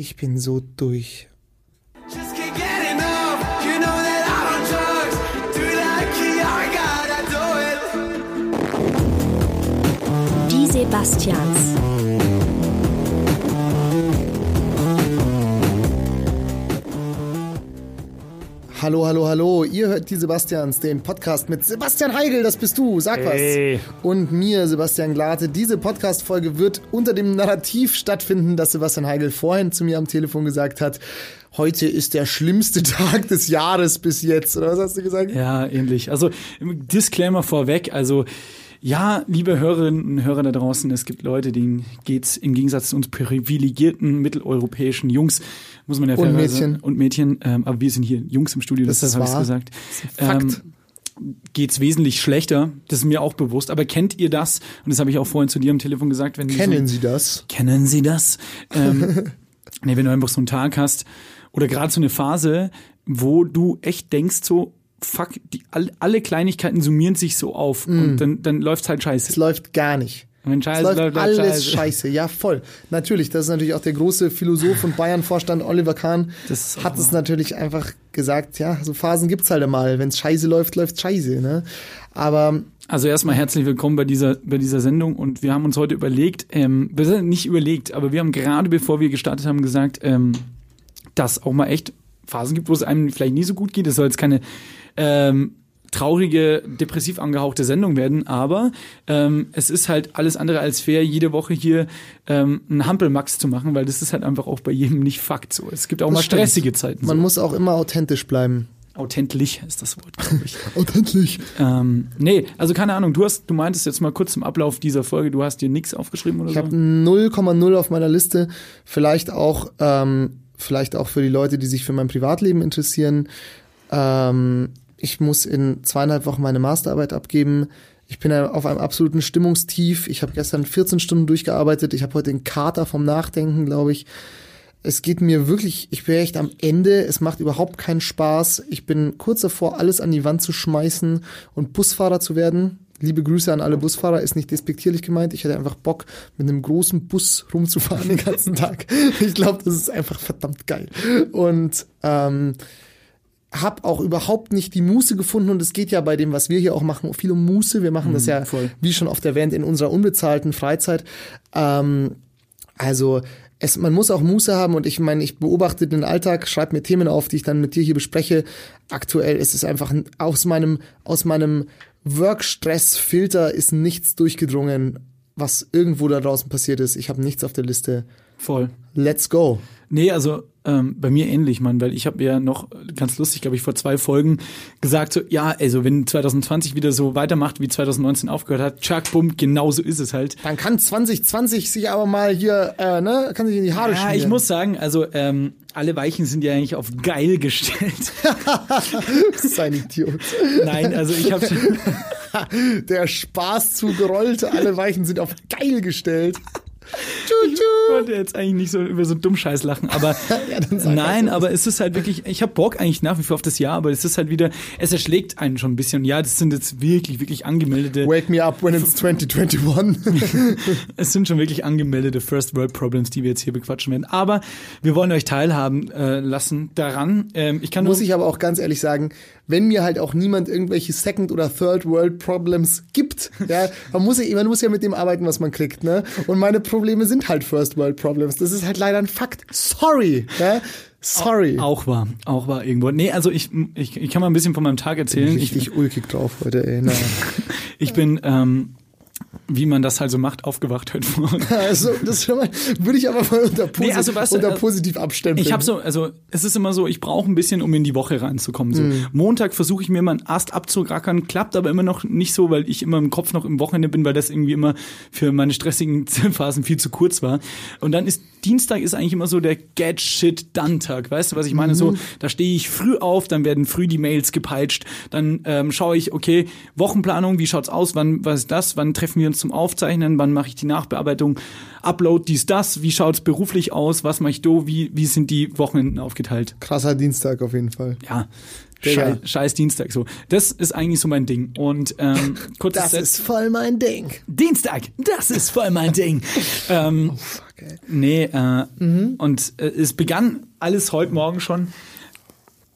Ich bin so durch. Just can't Hallo, hallo, hallo. Ihr hört die Sebastians, den Podcast mit Sebastian Heigel, das bist du, sag Hey. was. Und mir, Sebastian Glate. Diese Podcast-Folge wird unter dem Narrativ stattfinden, das Sebastian Heigel vorhin zu mir am Telefon gesagt hat. Heute ist der schlimmste Tag des Jahres bis jetzt, oder was hast du gesagt? Ja, ähnlich. Also Disclaimer vorweg, also ja, liebe Hörerinnen und Hörer da draußen, es gibt Leute, denen geht's im Gegensatz zu uns privilegierten mitteleuropäischen Jungs, muss man ja Und fairerweise- Mädchen. und Mädchen, ähm, aber wir sind hier Jungs im Studio, Das ist habe ich gesagt. Das Fakt. Ähm, geht's wesentlich schlechter, das ist mir auch bewusst, aber kennt ihr das? Und das habe ich auch vorhin zu dir am Telefon gesagt, wenn du Kennen so, Sie das? Kennen Sie das? Ähm, nee, wenn du einfach so einen Tag hast oder gerade so eine Phase, wo du echt denkst so, fuck, die, all, alle Kleinigkeiten summieren sich so auf und dann, dann läuft's halt Es scheiße. läuft gar nicht. Wenn Es scheiße läuft läuft, läuft alles scheiße. scheiße. Ja, voll. Natürlich, das ist natürlich auch der große Philosoph und Bayern-Vorstand Oliver Kahn hat es natürlich einfach gesagt, ja, so Phasen gibt's halt einmal. Wenn es scheiße läuft, läuft scheiße. Ne? Aber Also erstmal herzlich willkommen bei dieser, bei dieser Sendung und wir haben uns heute überlegt, ähm, wir sind nicht überlegt, aber wir haben gerade bevor wir gestartet haben gesagt, ähm, dass auch mal echt Phasen gibt, wo es einem vielleicht nie so gut geht. Es soll jetzt keine ähm, traurige, depressiv angehauchte Sendung werden, aber ähm, es ist halt alles andere als fair, jede Woche hier ähm, einen Hampelmax zu machen, weil das ist halt einfach auch bei jedem nicht Fakt so. Es gibt auch mal das stimmt. stressige Zeiten. man so. muss auch immer authentisch bleiben. Authentlich ist das Wort, glaube ich. Authentisch. ähm, nee, also keine Ahnung, du hast, du meintest jetzt mal kurz zum Ablauf dieser Folge, du hast dir nichts aufgeschrieben oder Ich so? habe 0,0 auf meiner Liste. Vielleicht auch, ähm, vielleicht auch für die Leute, die sich für mein Privatleben interessieren. Ähm, ich muss in zweieinhalb Wochen meine Masterarbeit abgeben. Ich bin auf einem absoluten Stimmungstief. Ich habe gestern 14 Stunden durchgearbeitet. Ich habe heute den Kater vom Nachdenken, glaube ich. Es geht mir wirklich, ich bin echt am Ende. Es macht überhaupt keinen Spaß. Ich bin kurz davor, alles an die Wand zu schmeißen und Busfahrer zu werden. Liebe Grüße an alle Busfahrer, ist nicht despektierlich gemeint. Ich hätte einfach Bock, mit einem großen Bus rumzufahren den ganzen Tag. Ich glaube, das ist einfach verdammt geil. Und ähm, hab auch überhaupt nicht die Muße gefunden und es geht ja bei dem, was wir hier auch machen, viel um Muße. Wir machen das ja, voll. wie schon oft erwähnt, in unserer unbezahlten Freizeit. Ähm, also es, man muss auch Muße haben und ich meine, ich beobachte den Alltag, schreibe mir Themen auf, die ich dann mit dir hier bespreche. Aktuell ist es einfach aus meinem, aus meinem Workstress-Filter ist nichts durchgedrungen, was irgendwo da draußen passiert ist. Ich habe nichts auf der Liste. Voll. Let's go. Nee, also ähm, bei mir ähnlich, Mann, weil ich habe ja noch ganz lustig, glaube ich, vor zwei Folgen gesagt, so, ja, also wenn 2020 wieder so weitermacht, wie 2019 aufgehört hat, tschak, bumm, genau so ist es halt. Dann kann 2020 sich aber mal hier, äh, ne, kann sich in die Haare Ja, schmieren. ich muss sagen, also ähm, alle Weichen sind ja eigentlich auf geil gestellt. Das ist ein Idiot. Nein, also ich habe Der Spaßzug gerollt, alle Weichen sind auf geil gestellt. Ich wollte jetzt eigentlich nicht so über so Dummscheiß lachen, aber Ja, nein, aber es ist halt wirklich, ich habe Bock eigentlich nach wie vor auf das Jahr, aber es ist halt wieder, es erschlägt einen schon ein bisschen. Ja, das sind jetzt wirklich, wirklich angemeldete, Wake me up when it's 2021. es sind schon wirklich angemeldete First World Problems, die wir jetzt hier bequatschen werden. Aber wir wollen euch teilhaben äh, lassen daran. Ähm, ich kann Muss ich aber auch ganz ehrlich sagen, wenn mir halt auch niemand irgendwelche Second oder Third World Problems gibt, ja, man muss ja, man muss ja mit dem arbeiten, was man kriegt, ne? Und meine Probleme sind halt First World Problems. Das ist halt leider ein Fakt. Sorry, ja? Sorry. auch war, auch war irgendwo. Nee, also ich, ich, ich kann mal ein bisschen von meinem Tag erzählen. Ich, Richtig ulkig drauf heute, ey. Naja. ich bin, ähm, wie man das halt so macht, aufgewacht heute Morgen. Also, das würde ich aber mal unter, posi Nee, also weißt du, unter äh, positiv abstempeln. Ich habe so, also es ist immer so, ich brauche ein bisschen, um in die Woche reinzukommen. So. Mhm. Montag versuche ich mir mal einen Ast abzurackern, klappt aber immer noch nicht so, weil ich immer im Kopf noch im Wochenende bin, weil das irgendwie immer für meine stressigen Phasen viel zu kurz war. Und dann ist Dienstag ist eigentlich immer so der Get Shit Done Tag, weißt du, was ich meine? So, Mhm. da stehe ich früh auf, dann werden früh die Mails gepeitscht, dann ähm, schaue ich, okay, Wochenplanung, wie schaut's aus? Wann was ist das? Wann treffen wir uns zum Aufzeichnen? Wann mache ich die Nachbearbeitung? Upload dies das? Wie schaut's beruflich aus? Was mache ich do? Wie wie sind die Wochenenden aufgeteilt? Krasser Dienstag auf jeden Fall. Ja. Scheiß, scheiß Dienstag so. Das ist eigentlich so mein Ding. Und ähm, kurzes Das Set- ist voll mein Ding. Dienstag, das ist voll mein Ding. ähm, ey. Nee, äh, Mhm. und äh, es begann alles heute Morgen schon,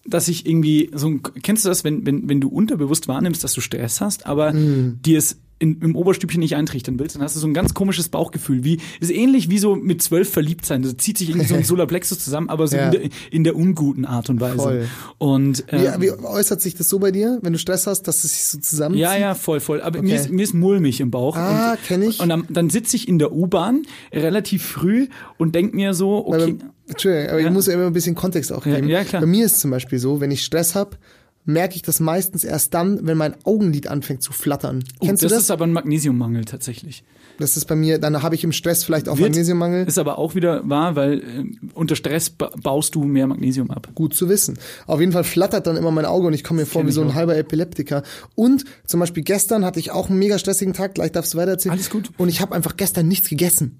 dass ich irgendwie so ein, kennst du das, wenn, wenn, wenn du unterbewusst wahrnimmst, dass du Stress hast, aber Mhm. dir es in, im Oberstübchen nicht eintrichtern willst, dann hast du so ein ganz komisches Bauchgefühl, wie, ist ähnlich wie so mit zwölf verliebt sein, da zieht sich irgendwie so ein Solarplexus zusammen, aber so Ja. in, der, in der unguten Art und Weise. Voll. Und, Wie, äh, wie äußert sich das so bei dir, wenn du Stress hast, dass es sich so zusammenzieht? ja, ja, voll, voll. Aber mir, Okay. ist, mir ist mulmig im Bauch. Ah, und, kenn ich. Und dann, dann sitze ich in der U-Bahn relativ früh und denk mir so, okay, Entschuldigung, aber Ja. ich muss ja immer ein bisschen Kontext auch Ja, geben. ja, klar. Bei mir ist zum Beispiel so, wenn ich Stress habe, merke ich das meistens erst dann, wenn mein Augenlid anfängt zu flattern. oh, Kennst das, du das? ist aber ein Magnesiummangel tatsächlich. das ist bei mir, dann habe ich im Stress vielleicht auch Wird- Magnesiummangel. Ist aber auch wieder wahr, weil äh, unter Stress ba baust du mehr Magnesium ab. Gut zu wissen. Auf jeden Fall flattert dann immer mein Auge und ich komme mir vor wie so ein auch. halber Epileptiker. Und zum Beispiel gestern hatte ich auch einen mega stressigen Tag, gleich darfst du weitererzählen. Alles gut. Und ich habe einfach gestern nichts gegessen.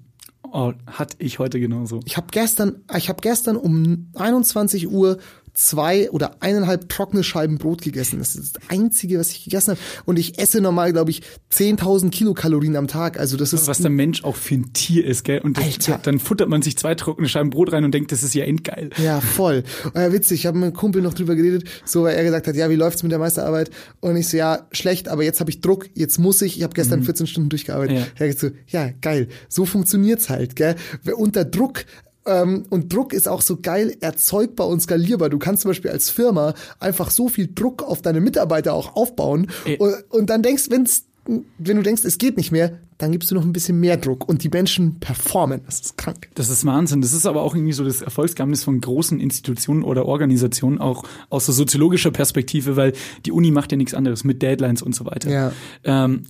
Oh, hatte ich heute genauso. Ich habe gestern, ich habe gestern um 21 Uhr zwei oder eineinhalb trockene Scheiben Brot gegessen. Das ist das Einzige, was ich gegessen habe. Und ich esse normal, glaube ich, 10.000 Kilokalorien am Tag. Also das ist Was der Mensch auch für ein Tier ist, gell? Und das, dann futtert man sich zwei trockene Scheiben Brot rein und denkt, das ist ja endgeil. Ja, voll. Äh, witzig, ich habe mit einem Kumpel noch drüber geredet, so weil er gesagt hat, ja, wie läuft's mit der Meisterarbeit? Und ich so, ja, schlecht, aber jetzt habe ich Druck, jetzt muss ich, ich habe gestern 14 Stunden durchgearbeitet. Ja. Er so, ja, geil, so funktioniert's halt, gell? Unter Druck ähm, und Druck ist auch so geil erzeugbar und skalierbar. Du kannst zum Beispiel als Firma einfach so viel Druck auf deine Mitarbeiter auch aufbauen und, und dann denkst, wenn's wenn du denkst, es geht nicht mehr, dann gibst du noch ein bisschen mehr Druck und die Menschen performen. Das ist krank. Das ist Wahnsinn. Das ist aber auch irgendwie so das Erfolgsgeheimnis von großen Institutionen oder Organisationen, auch aus der soziologischer Perspektive, weil die Uni macht ja nichts anderes mit Deadlines und so weiter. Ja. Ähm,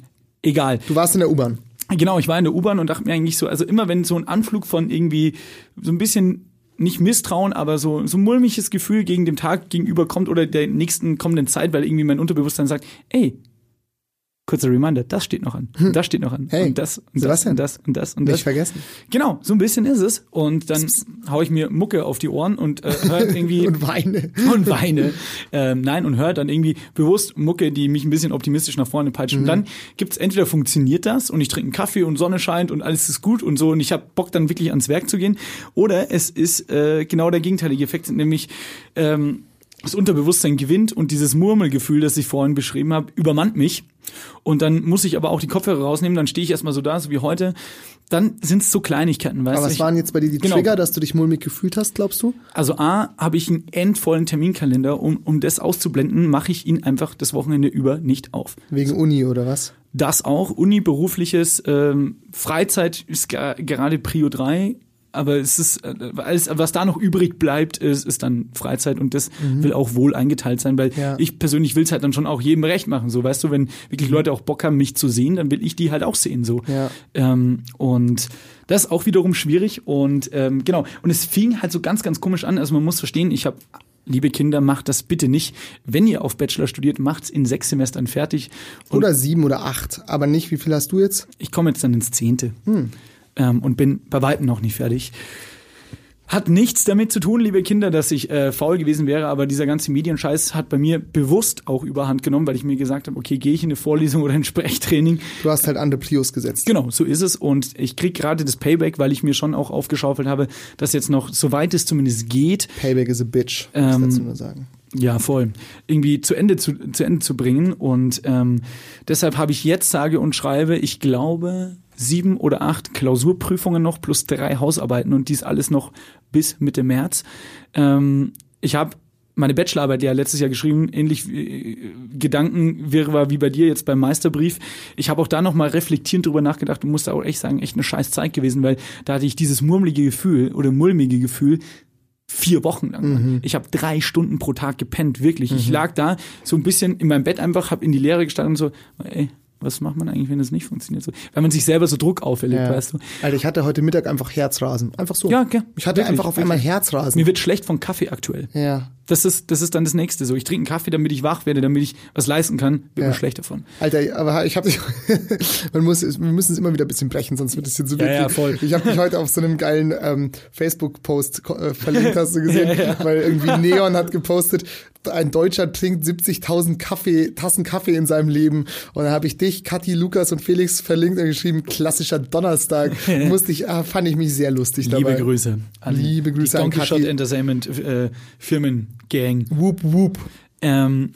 egal. Du warst in der U-Bahn. Genau, ich war in der U-Bahn und dachte mir eigentlich so, also immer wenn so ein Anflug von irgendwie so ein bisschen nicht Misstrauen, aber so so mulmiges Gefühl gegen dem Tag gegenüber kommt oder der nächsten kommenden Zeit, weil irgendwie mein Unterbewusstsein sagt, ey, kurzer Reminder, das steht noch an, und das steht noch an Hm. Hey, und das und das Sebastian. und das und das und Nicht das. vergessen. Genau, so ein bisschen ist es und dann hau ich mir Mucke auf die Ohren und äh, hör irgendwie Und weine. und weine. Ähm, nein, und hört dann irgendwie bewusst Mucke, die mich ein bisschen optimistisch nach vorne peitscht. Und dann gibt's entweder funktioniert das und ich trinke einen Kaffee und Sonne scheint und alles ist gut und so und ich habe Bock dann wirklich ans Werk zu gehen. Oder es ist äh, genau der gegenteilige Effekt, nämlich ähm, das Unterbewusstsein gewinnt und dieses Murmelgefühl, das ich vorhin beschrieben habe, übermannt mich. Und dann muss ich aber auch die Kopfhörer rausnehmen, dann stehe ich erstmal so da, so wie heute. Dann sind's so Kleinigkeiten, weißt Aber du? was Ich- waren jetzt bei dir die Genau. Trigger, dass du dich mulmig gefühlt hast, glaubst du? Also A, habe ich einen endvollen Terminkalender, um, um das auszublenden, mache ich ihn einfach das Wochenende über nicht auf. Wegen Uni oder was? Das auch, Uni, berufliches, ähm, Freizeit ist gerade Prio 3, aber es ist, äh, alles, was da noch übrig bleibt, ist, ist dann Freizeit und das will auch wohl eingeteilt sein, weil Mhm. Ja. ich persönlich will es halt dann schon auch jedem recht machen. So, weißt du, wenn wirklich Leute auch Bock haben, mich zu sehen, dann will ich die halt auch sehen. So. Ja. Ähm, und das ist auch wiederum schwierig. Und ähm, genau, und es fing halt so ganz, ganz komisch an. Also man muss verstehen, ich habe Liebe Kinder, macht das bitte nicht. Wenn ihr auf Bachelor studiert, macht's in sechs Semestern fertig. Und Oder sieben oder acht. Aber nicht, wie viel hast du jetzt? ich komme jetzt dann ins Zehnte ähm, und bin bei weitem noch nicht fertig. Hat nichts damit zu tun, liebe Kinder, dass ich äh, faul gewesen wäre, aber dieser ganze Medienscheiß hat bei mir bewusst auch überhand genommen, weil ich mir gesagt habe, okay, gehe ich in eine Vorlesung oder ein Sprechtraining. Du hast halt andere Prios gesetzt. Genau, so ist es. Und ich krieg gerade das Payback, weil ich mir schon auch aufgeschaufelt habe, dass jetzt noch, soweit es zumindest geht, Payback is a bitch, muss ich Ähm, dazu nur sagen. Ja, voll. Irgendwie zu Ende zu, zu Ende zu bringen. Und ähm, deshalb habe ich jetzt sage und schreibe, ich glaube, sieben oder acht Klausurprüfungen noch plus drei Hausarbeiten und dies alles noch bis Mitte März. Ähm, ich habe meine Bachelorarbeit ja letztes Jahr geschrieben, ähnlich äh, Gedankenwirrwarr wie bei dir jetzt beim Meisterbrief. Ich habe auch da noch mal reflektierend drüber nachgedacht und musste auch echt sagen, echt eine scheiß Zeit gewesen, weil da hatte ich dieses murmelige Gefühl oder mulmige Gefühl vier Wochen lang. Ich habe drei Stunden pro Tag gepennt, wirklich. Ich lag da so ein bisschen in meinem Bett einfach, habe in die Leere gestanden und so, ey, was macht man eigentlich, wenn das nicht funktioniert? So, weil man sich selber so Druck auferlegt, Ja. weißt du. Alter, ich hatte heute Mittag einfach Herzrasen. Einfach so. Ja, gell, Ich hatte wirklich, einfach auf einmal Herzrasen. Mir wird schlecht von Kaffee aktuell. ja. Das ist, das ist dann das nächste. So, ich trinke einen Kaffee, damit ich wach werde, damit ich was leisten kann, wird Ja. mir schlecht davon. Alter, aber ich habe dich, man muss, wir müssen es immer wieder ein bisschen brechen, sonst wird es hier zu Ja, ja, voll. Ich habe dich heute auf so einem geilen ähm, Facebook-Post äh, verlinkt, hast du gesehen, weil irgendwie Neon hat gepostet, ein Deutscher trinkt 70.000 Kaffee, Tassen Kaffee in seinem Leben. Und dann habe ich dich, Kathi, Lukas und Felix verlinkt und geschrieben, klassischer Donnerstag. Musste ich, ah, fand ich mich sehr lustig dabei. Liebe Grüße. An Liebe Grüße die an Donkey Shot Kathi. Entertainment äh, Firmengang. Whoop, whoop. Ähm,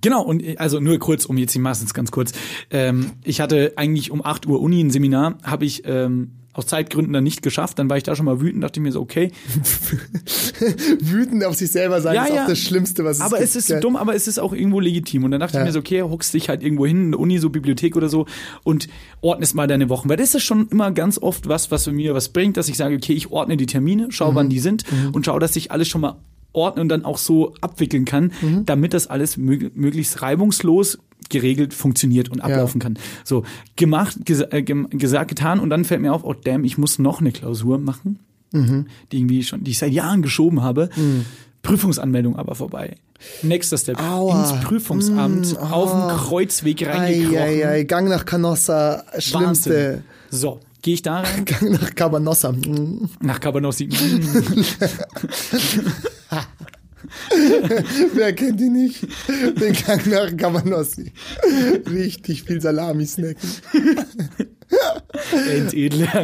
genau, und also nur kurz, um jetzt die meistens ganz kurz. Ähm, ich hatte eigentlich um 8 Uhr Uni ein Seminar, habe ich ähm, aus Zeitgründen dann nicht geschafft. Dann war ich da schon mal wütend, dachte ich mir so, okay. Wütend auf sich selber sein ist auch das Schlimmste, was es aber gibt. es ist gell? dumm, aber es ist auch irgendwo legitim. Und dann dachte Ja. ich mir so, okay, hockst dich halt irgendwo hin, in der Uni, so Bibliothek oder so und ordnest mal deine Wochen. Weil das ist schon immer ganz oft was, was mir was bringt, dass ich sage, okay, ich ordne die Termine, schau, Mhm. wann die sind und schau, dass ich alles schon mal ordne und dann auch so abwickeln kann, Mhm. damit das alles mög möglichst reibungslos geregelt funktioniert und ablaufen kann. So, gemacht, gesa äh, gesagt, getan und dann fällt mir auf, oh damn, ich muss noch eine Klausur machen, Mhm. die irgendwie schon, die ich seit Jahren geschoben habe. Prüfungsanmeldung aber vorbei. Nächster Step. Aua. Ins Prüfungsamt, auf dem Kreuzweg reingekrochen. Eieiei, Gang nach Canossa, schlimmste. Wahnsinn. So, gehe ich da rein, Gang nach Cabanossa. Mm. nach Cabanossi. Wer kennt die nicht? Den Gang nach Cabanossi. Richtig viel Salami snacken.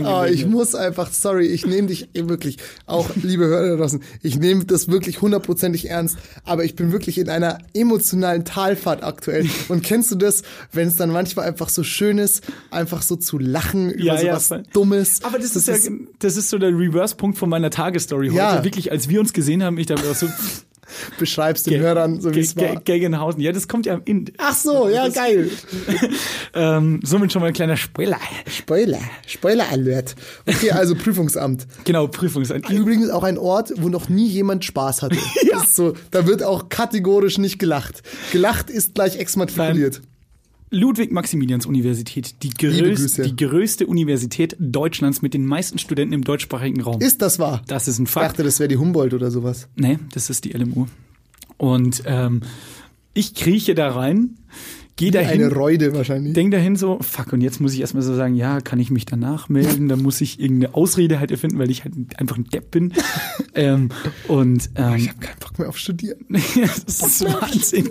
Ah, ich muss einfach, sorry, ich nehme dich wirklich, auch liebe Hörer draußen, ich nehme das wirklich hundertprozentig ernst, aber ich bin wirklich in einer emotionalen Talfahrt aktuell. Und kennst du das, wenn es dann manchmal einfach so schön ist, einfach so zu lachen über Ja, ja, sowas voll. Dummes? Aber das, ist ja, das ist so der Reverse-Punkt von meiner Tagesstory heute. Ja. Wirklich, als wir uns gesehen haben, ich dachte so, beschreibst den Hörern, so wie es war. Gegenhausen. Ja, das kommt ja in. Ach so, ja, Das- geil. Ähm, somit schon mal ein kleiner Spoiler. Spoiler, Spoiler Alert. Okay, also Prüfungsamt. Genau, Prüfungsamt. Übrigens auch ein Ort, wo noch nie jemand Spaß hatte. ja. so, da wird auch kategorisch nicht gelacht. Gelacht ist gleich exmatrikuliert. Ludwig-Maximilians-Universität, die, größ die größte Universität Deutschlands mit den meisten Studenten im deutschsprachigen Raum. Ist das wahr? das ist ein Ich Fakt. dachte, das wäre die Humboldt oder sowas. Nee, das ist die LMU. Und ähm, ich krieche da rein, gehe dahin, Eine Reude wahrscheinlich. denk dahin so, fuck, und jetzt muss ich erstmal so sagen, ja, kann ich mich danach melden? Dann muss ich irgendeine Ausrede halt erfinden, weil ich halt einfach ein Depp bin. ähm, und ähm, ich habe keinen Bock mehr auf Studieren. das ist Wahnsinn.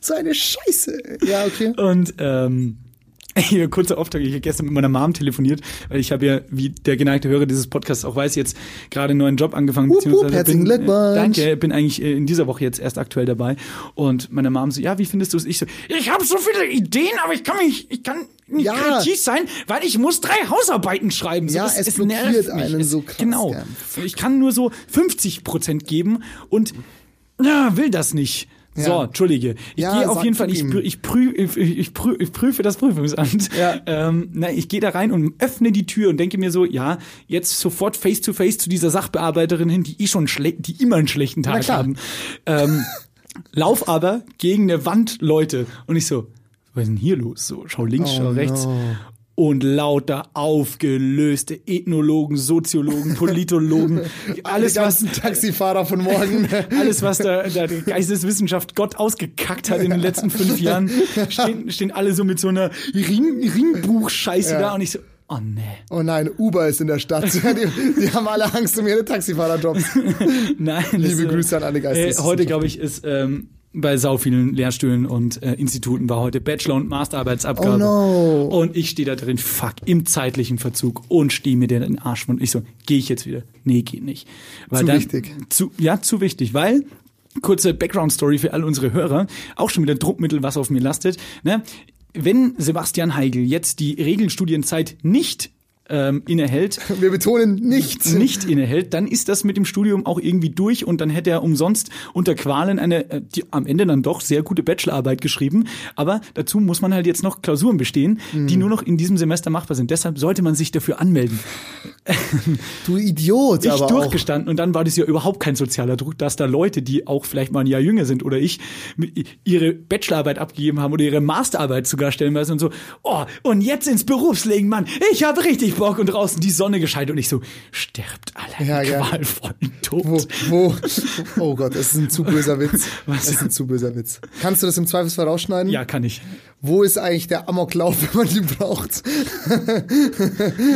So eine Scheiße. Ja, okay. Und ähm, hier, kurzer Auftrag, ich habe gestern mit meiner Mom telefoniert, weil ich habe ja, wie der geneigte Hörer dieses Podcasts auch weiß, jetzt gerade einen neuen Job angefangen. Wupp, wupp, herzlichen bin, Glückwunsch. danke, bin eigentlich äh, in dieser Woche jetzt erst aktuell dabei. Und meine Mom so, ja, wie findest du es? Ich so, ich habe so viele Ideen, aber ich kann mich, ich kann nicht Ja. kreativ sein, weil ich muss drei Hausarbeiten schreiben. So, Ja, das- es blockiert nervt einen Es- so krass, Genau. gell. Ich kann nur so 50 Prozent geben und ja, will das nicht. So, Ja. entschuldige. Ich Ja, gehe auf jeden Fall, ich, ich, prü, ich, ich, prü, ich prüfe das Prüfungsamt. Ja. Ähm, na, ich gehe da rein und öffne die Tür und denke mir so, ja, jetzt sofort face to face zu dieser Sachbearbeiterin hin, die eh schon schle die immer einen schlechten Tag haben. Ähm, lauf aber gegen eine Wand, Leute. Und ich so, was ist denn hier los? So, schau links, schau Oh rechts. no. Und lauter aufgelöste Ethnologen, Soziologen, Politologen, alles was Taxifahrer von morgen. alles, was da, da die Geisteswissenschaft Gott ausgekackt hat in den letzten fünf Jahren, stehen, stehen alle so mit so einer Ring, Ringbuch-Scheiße Ja. da und ich so, oh nee. Oh nein, Uber ist in der Stadt. Die, die haben alle Angst um ihre Taxifahrerjobs. Nein, Liebe das, Grüße an alle äh, Geisteswissenschaftler. Heute, glaube ich, ist ähm, bei sau vielen Lehrstühlen und äh, Instituten war heute Bachelor- und Masterarbeitsabgabe. Oh no. Und ich stehe da drin, fuck, im zeitlichen Verzug und stehe mir den Arsch von. Ich so, gehe ich jetzt wieder? Nee, geht nicht. Weil Zu dann, wichtig. Zu, ja, zu wichtig, weil kurze Background-Story für all unsere Hörer, auch schon wieder Druckmittel, was auf mir lastet. Ne? Wenn Sebastian Heigl jetzt die Regelstudienzeit nicht ähm, innehält, Wir betonen nichts. nicht innehält, dann ist das mit dem Studium auch irgendwie durch und dann hätte er umsonst unter Qualen eine äh, die, am Ende dann doch sehr gute Bachelorarbeit geschrieben. Aber dazu muss man halt jetzt noch Klausuren bestehen, die Mhm. nur noch in diesem Semester machbar sind. Deshalb sollte man sich dafür anmelden. Du Idiot, Ich aber auch. durchgestanden und dann war das ja überhaupt kein sozialer Druck, dass da Leute, die auch vielleicht mal ein Jahr jünger sind oder ich, ihre Bachelorarbeit abgegeben haben oder ihre Masterarbeit sogar stellen und so, oh, und jetzt ins Berufsleben, Mann, ich habe richtig Bock und draußen die Sonne gescheit und ich so, sterbt alle Ja, ja, ja. qualvollen Tod. Wo, wo, oh Gott, das ist ein zu böser Witz. Was? Das ist ein zu böser Witz. Kannst du das im Zweifelsfall rausschneiden? Ja, kann ich. Wo ist eigentlich der Amoklauf, wenn man ihn braucht?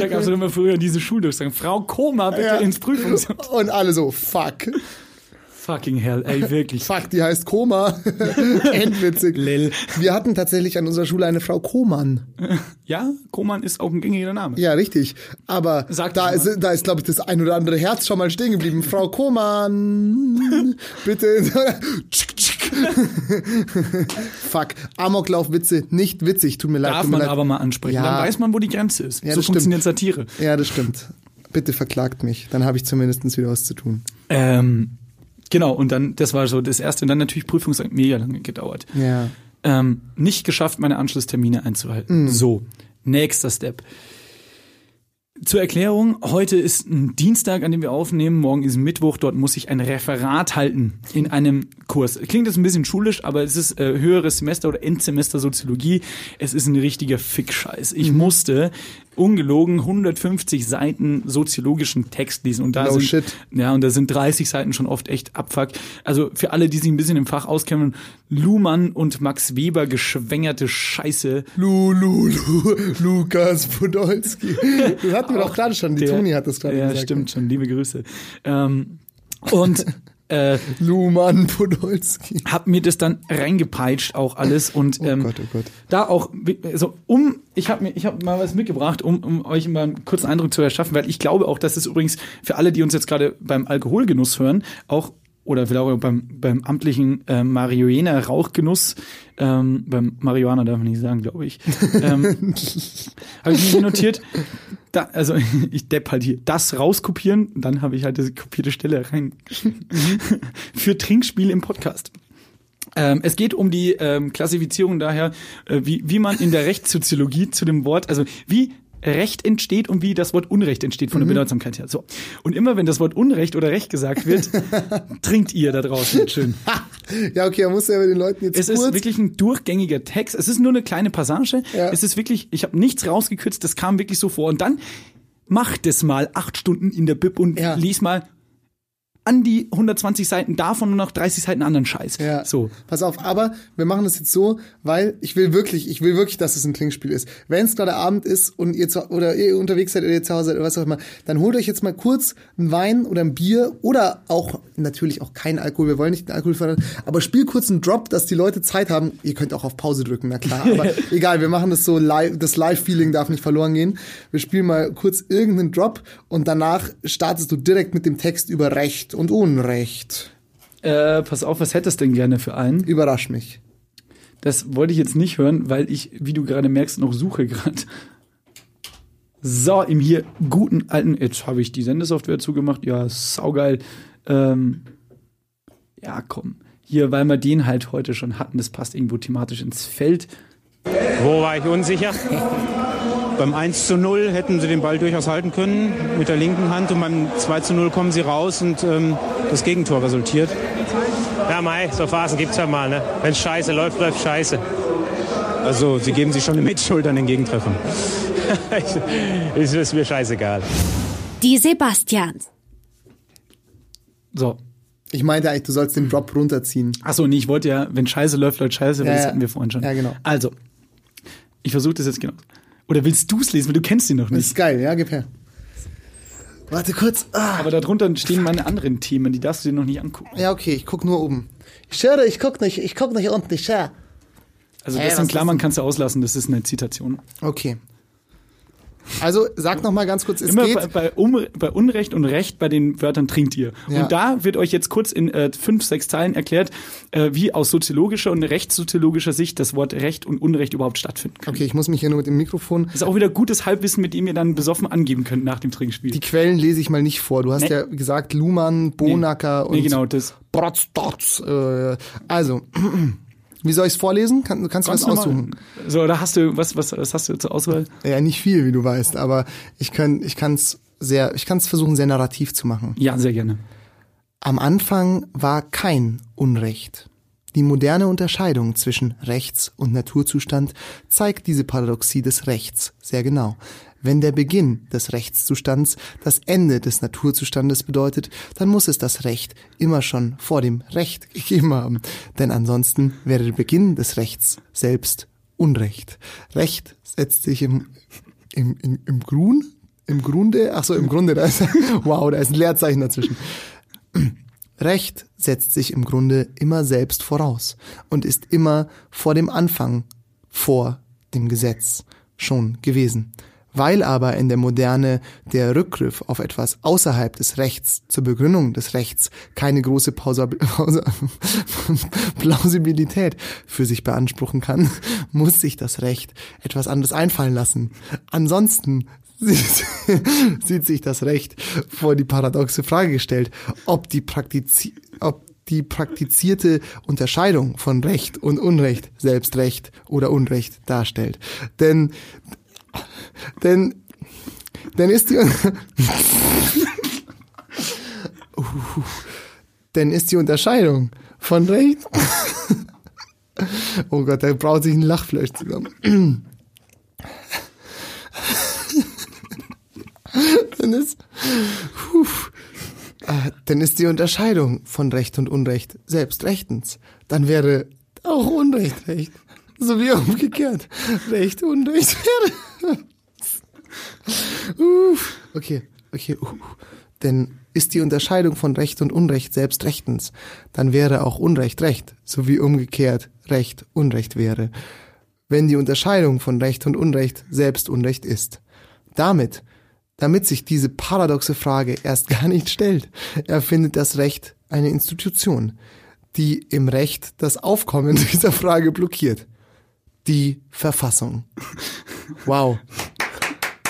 Da gab es immer früher diese Schuldurchsagen. Frau Koma, bitte Ja. ins Prüfungsamt. Und alle so, fuck. Fucking hell, ey, wirklich. Fuck, die heißt Koma. Endwitzig. Lel. Wir hatten tatsächlich an unserer Schule eine Frau Koman. Ja, Koman ist auch ein gängiger Name. Ja, richtig. Aber Sag da ist, da ist, glaube ich, das ein oder andere Herz schon mal stehen geblieben. Frau Koman, bitte. Tschick, tschick. Fuck. Amoklauf-Witze, nicht witzig. Tut mir leid. Darf mir man leid. aber mal ansprechen. Ja. Dann weiß man, wo die Grenze ist. Ja, so stimmt. funktioniert Satire. Ja, das stimmt. Bitte verklagt mich. Dann habe ich zumindest wieder was zu tun. Ähm, genau, und dann, das war so das erste. Und dann natürlich Prüfung hat mega lange gedauert. Ja. Ähm, nicht geschafft, meine Anschlusstermine einzuhalten. So, nächster Step. Zur Erklärung, heute ist ein Dienstag, an dem wir aufnehmen, morgen ist Mittwoch, dort muss ich ein Referat halten in einem Kurs. Klingt jetzt ein bisschen schulisch, aber es ist äh, höheres Semester oder Endsemester Soziologie. Es ist ein richtiger Fickscheiß. Ich musste ungelogen 150 Seiten soziologischen Text lesen und da No sind shit. ja und da sind 30 Seiten schon oft echt Abfuck. Also für alle, die sich ein bisschen im Fach auskennen, Luhmann und Max Weber geschwängerte Scheiße. Lu, Lu, Lu, Lukas Podolski. Das hatten wir doch gerade schon. Die Der- Toni hat das gerade Ja, gesagt. stimmt schon. Liebe Grüße. Ähm, und äh, Luhmann Podolski. hab mir das dann reingepeitscht auch alles und Oh ähm, Gott, oh Gott. da auch also um ich habe mir ich habe mal was mitgebracht um, um euch mal einen kurzen Eindruck zu erschaffen weil ich glaube auch dass es übrigens für alle die uns jetzt gerade beim Alkoholgenuss hören auch oder vielleicht auch beim, beim amtlichen äh, Marihuana Rauchgenuss ähm, beim Marihuana darf man nicht sagen glaube ich. Ähm, habe ich mir hier notiert. Da, also ich depp halt hier. Das rauskopieren dann habe ich halt diese kopierte Stelle rein für Trinkspiel im Podcast. Ähm, es geht um die ähm, Klassifizierung daher, äh, wie, wie man in der Rechtssoziologie zu dem Wort, also wie Recht entsteht und wie das Wort Unrecht entsteht von der Bedeutsamkeit her. So. Und immer wenn das Wort Unrecht oder Recht gesagt wird, trinkt ihr da draußen schön. Ja, okay, man muss ja den Leuten jetzt Es kurz... ist wirklich ein durchgängiger Text. Es ist nur eine kleine Passage. Ja. Es ist wirklich, ich habe nichts rausgekürzt, das kam wirklich so vor. Und dann mach das mal acht Stunden in der Bib und Ja. lies mal an die 120 Seiten davon und noch 30 Seiten anderen Scheiß. Ja. So. Pass auf, aber wir machen das jetzt so, weil ich will wirklich, ich will wirklich, dass es ein Trinkspiel ist. Wenn es gerade Abend ist und ihr zu, oder ihr unterwegs seid oder ihr zu Hause seid oder was auch immer, dann holt euch jetzt mal kurz einen Wein oder ein Bier oder auch natürlich auch kein Alkohol. Wir wollen nicht den Alkohol fördern, aber spiel kurz einen Drop, dass die Leute Zeit haben. Ihr könnt auch auf Pause drücken, na klar. Aber egal, wir machen das so live. Das Live-Feeling darf nicht verloren gehen. Wir spielen mal kurz irgendeinen Drop und danach startest du direkt mit dem Text über Recht und Unrecht. Äh, pass auf, was hättest du denn gerne für einen? Überrasch mich. Das wollte ich jetzt nicht hören, weil ich, wie du gerade merkst, noch suche gerade. So, im hier guten alten, jetzt habe ich die Sendesoftware zugemacht, ja, saugeil. Ähm, ja, komm. Hier, weil wir den halt heute schon hatten, das passt irgendwo thematisch ins Feld. Wo war ich unsicher? beim 1 zu 0 hätten sie den Ball durchaus halten können mit der linken Hand und beim 2 zu 0 kommen sie raus und ähm, das Gegentor resultiert. Ja, Mai, so Phasen gibt's ja mal, ne? Wenn scheiße läuft, läuft scheiße. Also sie geben sich schon eine Mitschuld an den Gegentreffern. ist, ist mir scheißegal. Die Sebastians. So. Ich meinte eigentlich, du sollst den Drop runterziehen. Achso, nee, ich wollte ja, wenn Scheiße läuft, läuft Scheiße, Ja, das hatten wir vorhin schon. Ja, genau. Also, ich versuche das jetzt genau. Oder willst du es lesen, weil du kennst ihn noch Das nicht. ist geil, ja, gib her. Warte kurz. Ah. Aber darunter stehen meine anderen Themen, die darfst du dir noch nicht angucken. Ja, okay, ich guck nur oben. Ich schwöre, ich guck nicht, ich guck nicht unten, ich schwöre. Also Hä, das in Klammern kannst du auslassen, das ist eine Zitation. Okay. Also, sag noch mal ganz kurz, es Immer geht. bei, bei, um, bei Unrecht und Recht bei den Wörtern trinkt ihr. Ja. Und da wird euch jetzt kurz in äh, fünf, sechs Zeilen erklärt, äh, wie aus soziologischer und rechtssoziologischer Sicht das Wort Recht und Unrecht überhaupt stattfinden kann. Okay, ich muss mich hier nur mit dem Mikrofon. Das ist auch wieder gutes Halbwissen, mit dem ihr dann besoffen angeben könnt nach dem Trinkspiel. Die Quellen lese ich mal nicht vor. Du hast Nee. ja gesagt, Luhmann, Bonacker und nee, genau, das. Brotzdots. Äh, also, wie soll ich es vorlesen? Kann, kannst du was aussuchen? So, da hast du, was, was, was hast du zur Auswahl? Ja, nicht viel, wie du weißt, aber ich kann ich kann's sehr, ich kann es versuchen, sehr narrativ zu machen. Ja, sehr gerne. Am Anfang war kein Unrecht. Die moderne Unterscheidung zwischen Rechts- und Naturzustand zeigt diese Paradoxie des Rechts sehr genau. Wenn der Beginn des Rechtszustands das Ende des Naturzustandes bedeutet, dann muss es das Recht immer schon vor dem Recht gegeben haben. Denn ansonsten wäre der Beginn des Rechts selbst Unrecht. Recht setzt sich im, im, im, im Grun, im Grunde, ach so, im Grunde, da ist, wow, da ist ein Leerzeichen dazwischen. Recht setzt sich im Grunde immer selbst voraus und ist immer vor dem Anfang vor dem Gesetz schon gewesen. Weil aber in der Moderne der Rückgriff auf etwas außerhalb des Rechts zur Begründung des Rechts keine große Pausa Pausa Plausibilität für sich beanspruchen kann, muss sich das Recht etwas anderes einfallen lassen. Ansonsten sieht, sich das Recht vor die paradoxe Frage gestellt, ob die Praktizi ob die praktizierte Unterscheidung von Recht und Unrecht selbst Recht oder Unrecht darstellt. Denn denn, denn ist die, Uh, denn ist die Unterscheidung von Recht, oh Gott, da braut sich ein Lachfleisch zusammen. dann ist, puh, äh, dann ist die Unterscheidung von Recht und Unrecht selbst rechtens. Dann wäre auch Unrecht Recht. So wie umgekehrt. Recht, Unrecht wäre. Okay, okay. Denn ist die Unterscheidung von Recht und Unrecht selbst rechtens, dann wäre auch Unrecht Recht, so wie umgekehrt Recht Unrecht wäre, wenn die Unterscheidung von Recht und Unrecht selbst Unrecht ist. Damit, damit sich diese paradoxe Frage erst gar nicht stellt, erfindet das Recht eine Institution, die im Recht das Aufkommen dieser Frage blockiert. Die Verfassung. Wow.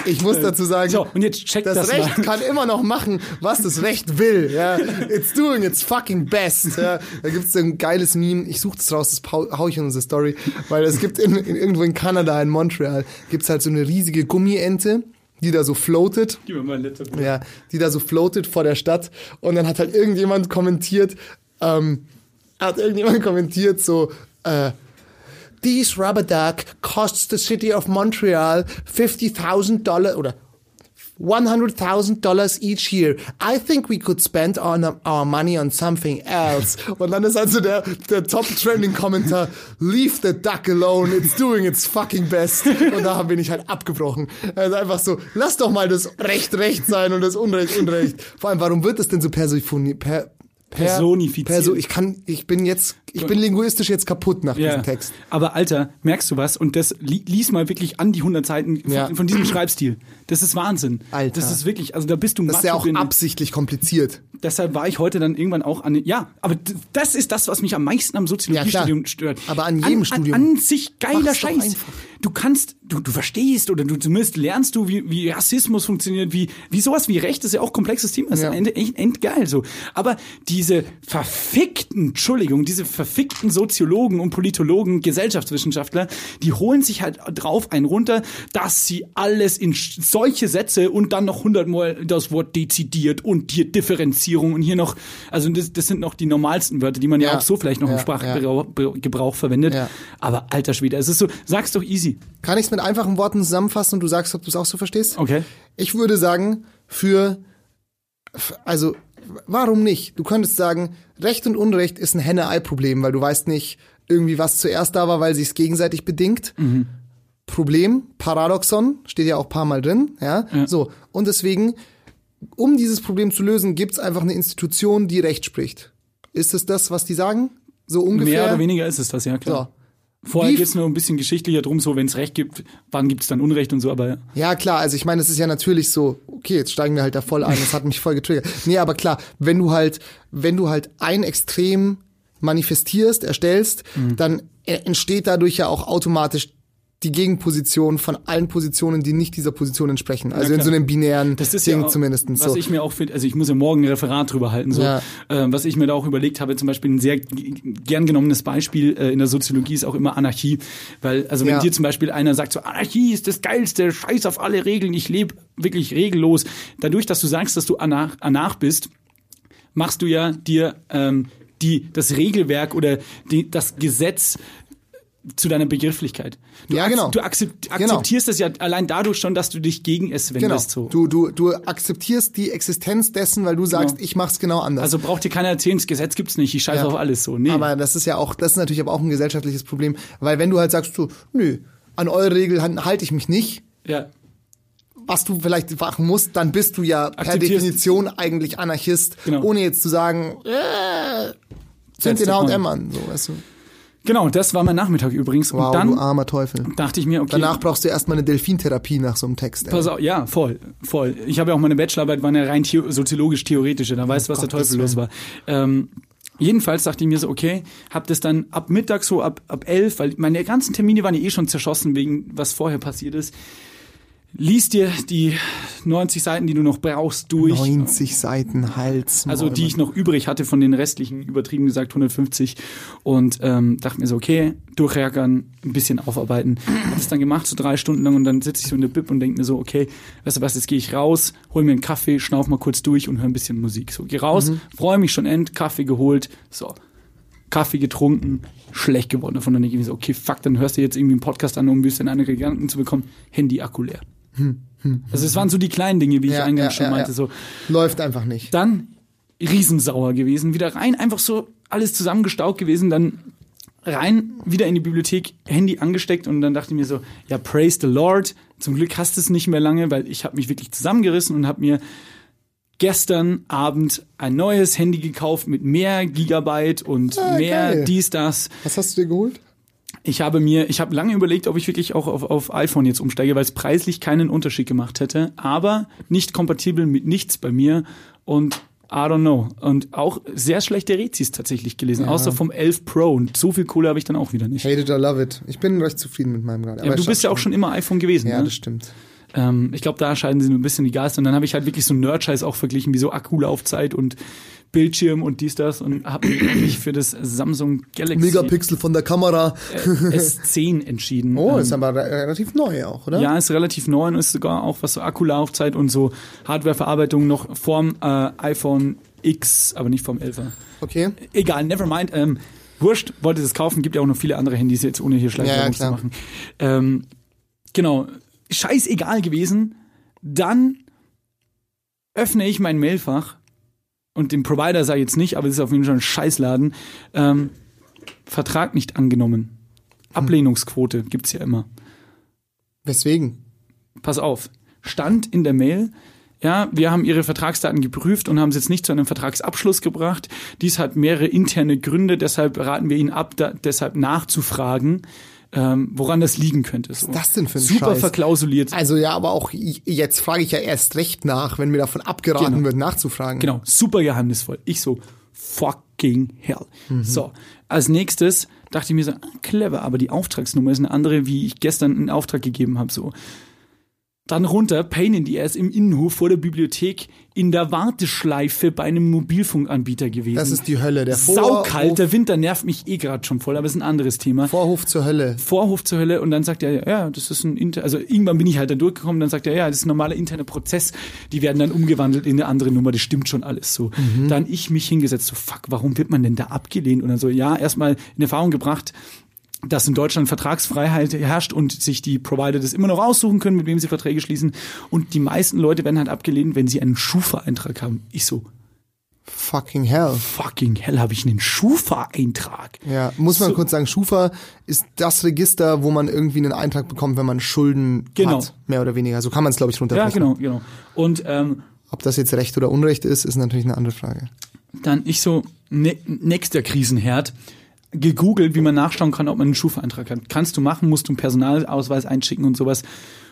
Ich muss dazu sagen, So, und jetzt check das, das Recht mal. kann immer noch machen, was das Recht will. Ja. It's doing its fucking best. Ja. Da gibt's ein geiles Meme. Ich suche das raus, das hau ich in unsere Story. Weil es gibt in, in, irgendwo in Kanada, in Montreal, gibt's halt so eine riesige Gummiente, die da so floatet. Gib mir mal einen Laptop. Ja, die da so floatet vor der Stadt. Und dann hat halt irgendjemand kommentiert, ähm, hat irgendjemand kommentiert so, äh, This rubber duck costs the city of Montreal $50,000 Dollar oder $100,000 each year. I think we could spend on our money on something else. Und dann ist also der, der Top-Trending-Kommentar, leave the duck alone, it's doing its fucking best. Und da bin ich halt abgebrochen. Also einfach so, lass doch mal das Recht Recht sein und das Unrecht Unrecht. Vor allem, warum wird das denn so persifoni per, per, Personifiziert. Perso ich kann, ich bin jetzt, ich bin linguistisch jetzt kaputt nach diesem Text. Aber Alter, merkst du was? Und das li lies mal wirklich an die 100 Seiten von, Ja. von diesem Schreibstil. Das ist Wahnsinn. Alter. Das ist wirklich, also da bist du Das ist ja auch bin- absichtlich kompliziert. Deshalb war ich heute dann irgendwann auch an, ja, aber das ist das, was mich am meisten am Soziologiestudium Ja, stört. Aber an jedem an, Studium. An, an sich geiler Mach's Scheiß. Du kannst, du, du verstehst oder du zumindest lernst du, wie, wie Rassismus funktioniert, wie, wie sowas wie Recht ist ja auch ein komplexes Thema. Das ist Ja. Ende echt, echt geil so. Aber diese verfickten, Entschuldigung, diese verfickten Soziologen und Politologen, Gesellschaftswissenschaftler, die holen sich halt drauf einen runter, dass sie alles in solche Sätze und dann noch hundertmal das Wort dezidiert und hier Differenzierung und hier noch, also das, das sind noch die normalsten Wörter, die man ja, Ja. auch so vielleicht noch im Ja, Sprachgebrauch Gebrauch verwendet. Ja. Aber alter Schwede, es ist so, sag's doch easy. Kann ich es mit einfachen Worten zusammenfassen und du sagst, ob du es auch so verstehst? Okay. Ich würde sagen, für, also, warum nicht? Du könntest sagen, Recht und Unrecht ist ein Henne-Ei-Problem, weil du weißt nicht irgendwie, was zuerst da war, weil sich es gegenseitig bedingt. Problem, Paradoxon, steht ja auch ein paar Mal drin, ja? So. Und deswegen, um dieses Problem zu lösen, gibt's einfach eine Institution, die Recht spricht. Ist es das, was die sagen? So ungefähr? Mehr oder weniger ist es das, ja klar. So. Vorher Wie- geht's nur ein bisschen geschichtlicher drum, so wenn es Recht gibt, wann gibt's dann Unrecht und so, aber ja. Ja, klar, also ich meine, es ist ja natürlich so, okay, jetzt steigen wir halt da voll ein, das hat mich voll getriggert. Nee, aber klar, wenn du halt, wenn du halt ein Extrem manifestierst, erstellst, Mhm. dann e- entsteht dadurch ja auch automatisch die Gegenposition von allen Positionen, die nicht dieser Position entsprechen. Also in so einem binären Das ist Ding ja auch, zumindest. Was So. ich mir auch finde, also ich muss ja morgen ein Referat drüber halten, so. Ja. Ähm, was ich mir da auch überlegt habe, zum Beispiel ein sehr gern genommenes Beispiel äh, in der Soziologie ist auch immer Anarchie. Weil, also wenn Ja. dir zum Beispiel einer sagt, so Anarchie ist das Geilste, scheiß auf alle Regeln, ich lebe wirklich regellos. Dadurch, dass du sagst, dass du Anarch, Anarch bist, machst du ja dir ähm, die, das Regelwerk oder die, das Gesetz zu deiner Begrifflichkeit. Du Ja, genau. Du akzept, Genau. akzeptierst es ja allein dadurch schon, dass du dich gegen es Genau. wendest. So. Du, du, du akzeptierst die Existenz dessen, weil du sagst, Genau. ich mach's genau anders. Also braucht dir keiner erzählen, das Gesetz gibt's nicht, ich scheiße Ja. auf alles so. Nee. Aber das ist ja auch, das ist natürlich aber auch ein gesellschaftliches Problem, weil wenn du halt sagst, so, nö, an eure Regel han- halte ich mich nicht, ja. was du vielleicht machen musst, dann bist du ja per Definition eigentlich Anarchist, Genau. ohne jetzt zu sagen, äh, That's den H&M an, so, weißt du. Genau, das war mein Nachmittag übrigens. Wow, und dann du armer Teufel. dachte ich mir, okay, Danach brauchst du erstmal eine Delfintherapie nach so einem Text. Ey. pass auf, ja, voll, voll. Ich habe ja auch meine Bachelorarbeit, war eine rein theo soziologisch-theoretische, da weißt du, was der Gottes Teufel los war. Ähm, jedenfalls dachte ich mir so, okay, hab das dann ab Mittag so, ab, ab elf, weil meine ganzen Termine waren ja eh schon zerschossen wegen was vorher passiert ist. Lies dir die 90 Seiten, die du noch brauchst, durch. 90 Seiten Hals. Also die ich noch übrig hatte von den restlichen, übertrieben gesagt 150 und ähm, dachte mir so, okay, durchärgern, ein bisschen aufarbeiten. Hab das dann gemacht, so drei Stunden lang und dann sitze ich so in der Bib und denke mir so, okay, weißt du was, jetzt gehe ich raus, hol mir einen Kaffee, schnauf mal kurz durch und höre ein bisschen Musik. So, geh raus, freue mich schon end, Kaffee geholt, so, Kaffee getrunken, schlecht geworden davon. Dann denke ich mir so, okay, fuck, dann hörst du jetzt irgendwie einen Podcast an, um ein bisschen andere Gedanken zu bekommen. Handy-Akku leer. Also es waren so die kleinen Dinge, wie ich Ja, eingangs ja, schon meinte, so, Läuft einfach nicht. dann riesensauer gewesen, wieder rein, einfach so alles zusammengestaucht gewesen, dann rein, wieder in die Bibliothek, Handy angesteckt und dann dachte ich mir so, ja, praise the Lord, zum Glück hast du es nicht mehr lange, weil ich habe mich wirklich zusammengerissen und habe mir gestern Abend ein neues Handy gekauft mit mehr Gigabyte und Ah, mehr geil. dies, das. Was hast du dir geholt? Ich habe mir, ich habe lange überlegt, ob ich wirklich auch auf, auf iPhone jetzt umsteige, weil es preislich keinen Unterschied gemacht hätte, aber nicht kompatibel mit nichts bei mir und I don't know. Und auch sehr schlechte Rezis tatsächlich gelesen, außer vom 11 Pro und so viel Kohle habe ich dann auch wieder nicht. Hate it or love it. Ich bin recht zufrieden mit meinem gerade. Ja, aber du bist ja auch schon immer iPhone gewesen, Ja, ne? das stimmt. Ähm, ich glaube, da scheiden sie nur ein bisschen die Geister. Und dann habe ich halt wirklich so Nerd-Scheiß auch verglichen, wie so Akkulaufzeit und Bildschirm und dies, das und habe mich für das Samsung Galaxy Megapixel von der Kamera. äh, S10 entschieden. Oh, Ähm, ist aber re- relativ neu auch, oder? Ja, ist relativ neu und ist sogar auch, was so Akkulaufzeit und so Hardwareverarbeitung noch vorm äh, iPhone X, aber nicht vom 11er. Okay. Egal, never mind. Ähm, wurscht, wollte das kaufen, gibt ja auch noch viele andere Handys jetzt, ohne hier Ja, Schleichwerbung ja, zu klar. machen. Ähm, genau, scheißegal gewesen. Dann öffne ich mein Mailfach und den Provider sage ich jetzt nicht, aber es ist auf jeden Fall ein Scheißladen. Ähm, Vertrag nicht angenommen. Ablehnungsquote gibt's ja immer. Weswegen? pass auf, stand in der Mail, ja, wir haben ihre Vertragsdaten geprüft und haben es jetzt nicht zu einem Vertragsabschluss gebracht. Dies hat mehrere interne Gründe, deshalb raten wir Ihnen ab, da, deshalb nachzufragen, ähm, woran das liegen könnte. So. ist das denn für ein Super Scheiß? verklausuliert. Also ja, aber auch jetzt frage ich ja erst recht nach, wenn mir davon abgeraten Genau. wird, nachzufragen. Genau, super geheimnisvoll. Ich so, fucking hell. Mhm. So, als nächstes dachte ich mir so, ah, clever, aber die Auftragsnummer ist eine andere, wie ich gestern einen Auftrag gegeben habe. So. Dann runter, Pain in the Ass im Innenhof vor der Bibliothek in der Warteschleife bei einem Mobilfunkanbieter gewesen. Das ist die Hölle. Der Saukalt, Vorhof, der Winter nervt mich eh gerade schon voll, aber ist ein anderes Thema. Vorhof zur Hölle. Vorhof zur Hölle und dann sagt er, ja, das ist ein inter also irgendwann bin ich halt da durchgekommen, dann sagt er, ja, das ist ein normaler interner Prozess, die werden dann umgewandelt in eine andere Nummer, das stimmt schon alles so. Dann ich mich hingesetzt, so fuck, warum wird man denn da abgelehnt und dann so, ja, erstmal in Erfahrung gebracht, dass in Deutschland Vertragsfreiheit herrscht und sich die Provider das immer noch aussuchen können, mit wem sie Verträge schließen. Und die meisten Leute werden halt abgelehnt, wenn sie einen Schufa-Eintrag haben. Ich so, Fucking hell. fucking hell, habe ich einen Schufa-Eintrag? Ja, muss man So. kurz sagen, Schufa ist das Register, wo man irgendwie einen Eintrag bekommt, wenn man Schulden Genau. hat. Mehr oder weniger. So kann man es, glaube ich, Ja, runterbrechen. genau, genau. Und ähm, Ob das jetzt Recht oder Unrecht ist, ist natürlich eine andere Frage. dann ich so, ne, nächster Krisenherd, gegoogelt, wie man nachschauen kann, ob man einen Schufa-Eintrag hat. Kannst du machen, musst du einen Personalausweis einschicken und sowas.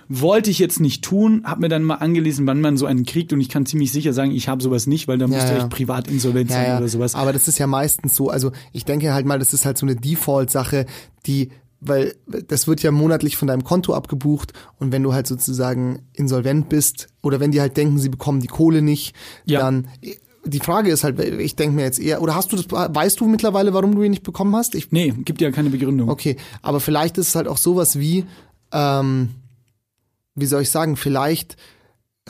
Wollte ich jetzt nicht tun, hab mir dann mal angelesen, wann man so einen kriegt und ich kann ziemlich sicher sagen, ich habe sowas nicht, weil da ja. ich privat insolvent sein oder sowas. Aber das ist ja meistens so, also ich denke halt mal, das ist halt so eine Default-Sache, die, weil das wird ja monatlich von deinem Konto abgebucht und wenn du halt sozusagen insolvent bist oder wenn die halt denken, sie bekommen die Kohle nicht, Ja. dann die Frage ist halt, ich denke mir jetzt eher, oder hast du das, weißt du mittlerweile, warum du ihn nicht bekommen hast? Ich, Nee, gibt ja keine Begründung. okay, aber vielleicht ist es halt auch sowas wie, ähm, wie soll ich sagen, vielleicht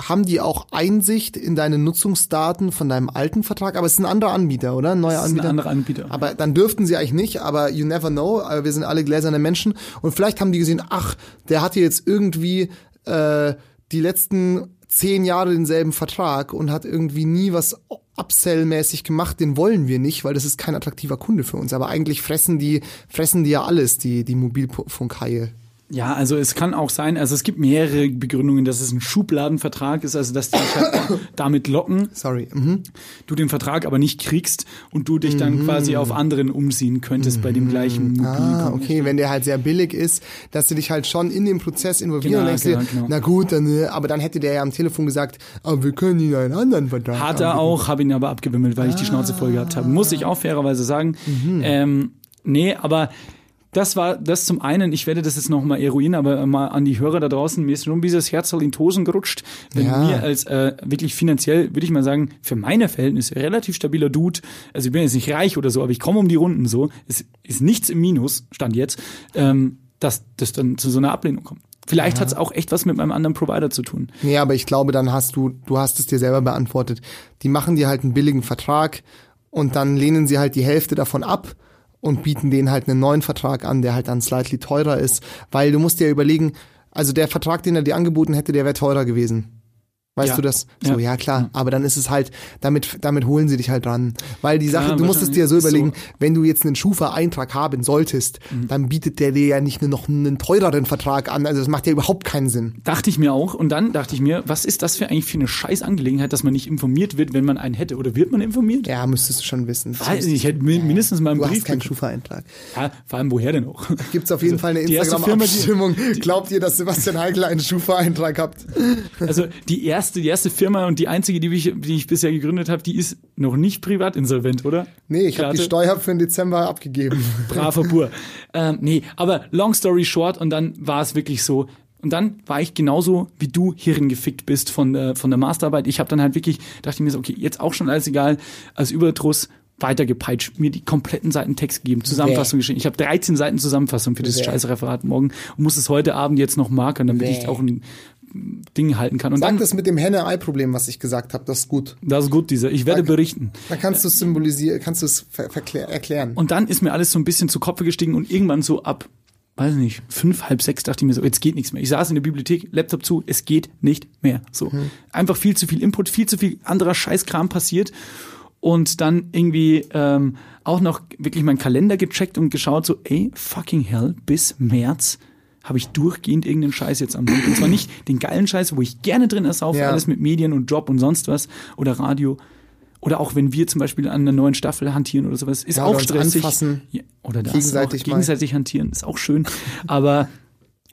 haben die auch Einsicht in deine Nutzungsdaten von deinem alten Vertrag, aber es ist ein anderer Anbieter, oder? Ein neuer Das ist ein Anbieter. anderer Anbieter. Aber dann dürften sie eigentlich nicht, aber you never know, aber wir sind alle gläserne Menschen und vielleicht haben die gesehen, ach, der hatte jetzt irgendwie äh, die letzten zehn Jahre denselben Vertrag und hat irgendwie nie was Upsell-mäßig gemacht, den wollen wir nicht, weil das ist kein attraktiver Kunde für uns. Aber eigentlich fressen die, fressen die ja alles, die, die Mobilfunkhaie. Ja, also es kann auch sein, also es gibt mehrere Begründungen, dass es ein Schubladenvertrag ist, also dass die dich halt damit locken, Sorry. Mhm. du den Vertrag aber nicht kriegst und du dich dann quasi auf anderen umsehen könntest bei dem gleichen Ah, Mobilcom. okay, wenn der halt sehr billig ist, dass du dich halt schon in den Prozess involvieren Genau, und denkst genau, dir, genau. na gut, dann, äh, aber dann hätte der ja am Telefon gesagt, aber wir können Ihnen einen anderen Vertrag Hat er anbieten. auch, habe ihn aber abgewimmelt, weil ich die Schnauze voll gehabt habe. Muss ich auch fairerweise sagen. Ähm, nee, aber das war das zum einen, ich werde das jetzt noch mal eruieren, aber mal an die Hörer da draußen, mir ist schon dieses Herz in die Hosen gerutscht, wenn Ja. mir als äh, wirklich finanziell, würde ich mal sagen, für meine Verhältnisse relativ stabiler Dude, also ich bin jetzt nicht reich oder so, aber ich komme um die Runden so, es ist nichts im Minus, stand jetzt, ähm, dass das dann zu so einer Ablehnung kommt. Vielleicht hat's auch echt was mit meinem anderen Provider zu tun. Nee, aber ich glaube, dann hast du, du hast es dir selber beantwortet. Die machen dir halt einen billigen Vertrag und dann lehnen sie halt die Hälfte davon ab und bieten denen halt einen neuen Vertrag an, der halt dann slightly teurer ist, weil du musst dir überlegen, also der Vertrag, den er dir angeboten hätte, der wäre teurer gewesen. Weißt Ja. du das? So, Ja. ja, klar. Aber dann ist es halt, damit, damit holen sie dich halt dran. Weil die Sache, Ja, du musst es dir so überlegen, wenn du jetzt einen Schufa-Eintrag haben solltest, Mhm. dann bietet der dir ja nicht nur noch einen teureren Vertrag an. Also das macht ja überhaupt keinen Sinn. Dachte ich mir auch. Und dann dachte ich mir, was ist das für eigentlich für eine Scheißangelegenheit, dass man nicht informiert wird, wenn man einen hätte? Oder wird man informiert? Ja, müsstest du schon wissen. Weiß ich, ich hätte mi- mindestens mal einen Du Brief hast keinen. Schufa-Eintrag. Ja, vor allem woher denn auch? Gibt's auf jeden Also, Fall eine Instagram-Abstimmung. Glaubt ihr, dass Sebastian Heigl einen Schufa-Eintrag habt? Also die erste, die erste Firma und die einzige, die ich, die ich bisher gegründet habe, die ist noch nicht privat insolvent, oder? Nee, ich habe die? Steuer für den Dezember abgegeben. Braver Bur. ähm, nee, aber long story short und dann war es wirklich so. Und dann war ich genauso wie du hierin gefickt bist von der, von der Masterarbeit. Ich habe dann halt wirklich, dachte ich mir so, okay, jetzt auch schon alles egal, als Überdruss weitergepeitscht, mir die kompletten Seiten Text gegeben, Zusammenfassung geschrieben. Ich habe 13 Seiten Zusammenfassung für dieses Bäh. scheiß Referat morgen und muss es heute Abend jetzt noch markern, damit Bäh. ich auch ein Ding halten kann. Und Sag dann, das mit dem Henne-Ei-Problem, was ich gesagt habe, das ist gut. das ist gut, dieser. Ich werde Sag- berichten. Dann kannst du es symbolisieren, kannst du es erklären. Und dann ist mir alles so ein bisschen zu Kopf gestiegen und irgendwann so ab, weiß nicht, fünf, halb sechs dachte ich mir so, jetzt geht nichts mehr. Ich saß in der Bibliothek, Laptop zu, es geht nicht mehr. So. Einfach viel zu viel Input, viel zu viel anderer Scheißkram passiert. Und dann irgendwie ähm, auch noch wirklich meinen Kalender gecheckt und geschaut, so, ey, fucking hell, bis März habe ich durchgehend irgendeinen Scheiß jetzt am Hut. Und zwar nicht den geilen Scheiß, wo ich gerne drin ersaufe, Ja. alles mit Medien und Job und sonst was oder Radio. Oder auch wenn wir zum Beispiel an einer neuen Staffel hantieren oder sowas, ist Ja, auch stressig. anfassen. Ja, oder das Gegenseitig auch, gegenseitig hantieren, ist auch schön. Aber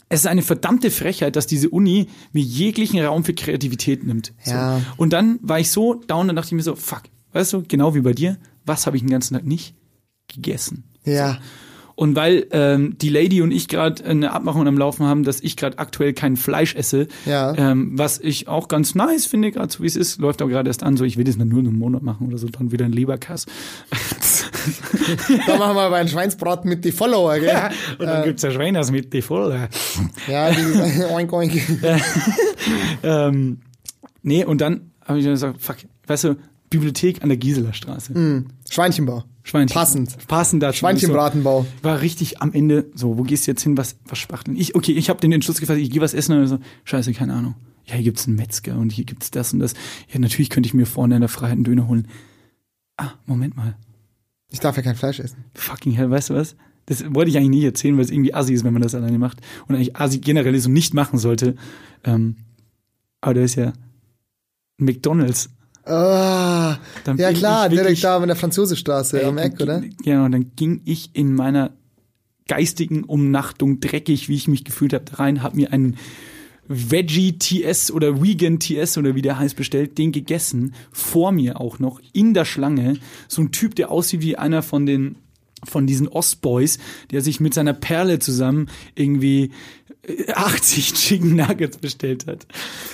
es ist eine verdammte Frechheit, dass diese Uni mir jeglichen Raum für Kreativität nimmt. So. Ja. Und dann war ich so down, dann dachte ich mir so, fuck, weißt du, genau wie bei dir, was habe ich den ganzen Tag nicht gegessen? Ja. Und weil ähm, die Lady und ich gerade eine Abmachung am Laufen haben, dass ich gerade aktuell kein Fleisch esse, Ja. ähm, was ich auch ganz nice finde, gerade so wie es ist, läuft auch gerade erst an, so ich will das nur einen Monat machen oder so, dann wieder ein Leberkass. Da machen wir aber einen Schweinsbraten mit die Follower, gell? Ja, Und dann gibt's ja Schweiners mit die voll. ja die, oink, oink. ähm, nee, und dann habe ich dann gesagt, fuck, weißt du, Bibliothek an der Giseler Straße. Schweinchenbau. Schweinchen. Passend. Passend dazu. Schweinchenbratenbau. So, war richtig am Ende so, wo gehst du jetzt hin, was, was spachteln? Ich, okay, ich habe den Entschluss gefasst, ich gehe was essen und so, scheiße, keine Ahnung. Ja, hier gibt's einen Metzger und hier gibt's das und das. Ja, natürlich könnte ich mir vorne in der Freiheit einen Döner holen. Ah, Moment mal. Ich darf ja kein Fleisch essen. Fucking hell, weißt du was? Das wollte ich eigentlich nicht erzählen, weil es irgendwie assi ist, wenn man das alleine macht. Und eigentlich assi generell so nicht machen sollte. Ähm, aber da ist ja McDonalds. Ah, Dann ja bin klar, ich wirklich- direkt da an der Franzosestraße am Eck, oder? und dann ging ich in meiner geistigen Umnachtung dreckig, wie ich mich gefühlt habe, rein, habe mir einen Veggie TS oder Vegan TS oder wie der heißt bestellt, den gegessen, vor mir auch noch in der Schlange, so ein Typ, der aussieht wie einer von den von diesen Ostboys, der sich mit seiner Perle zusammen irgendwie 80 Chicken Nuggets bestellt hat.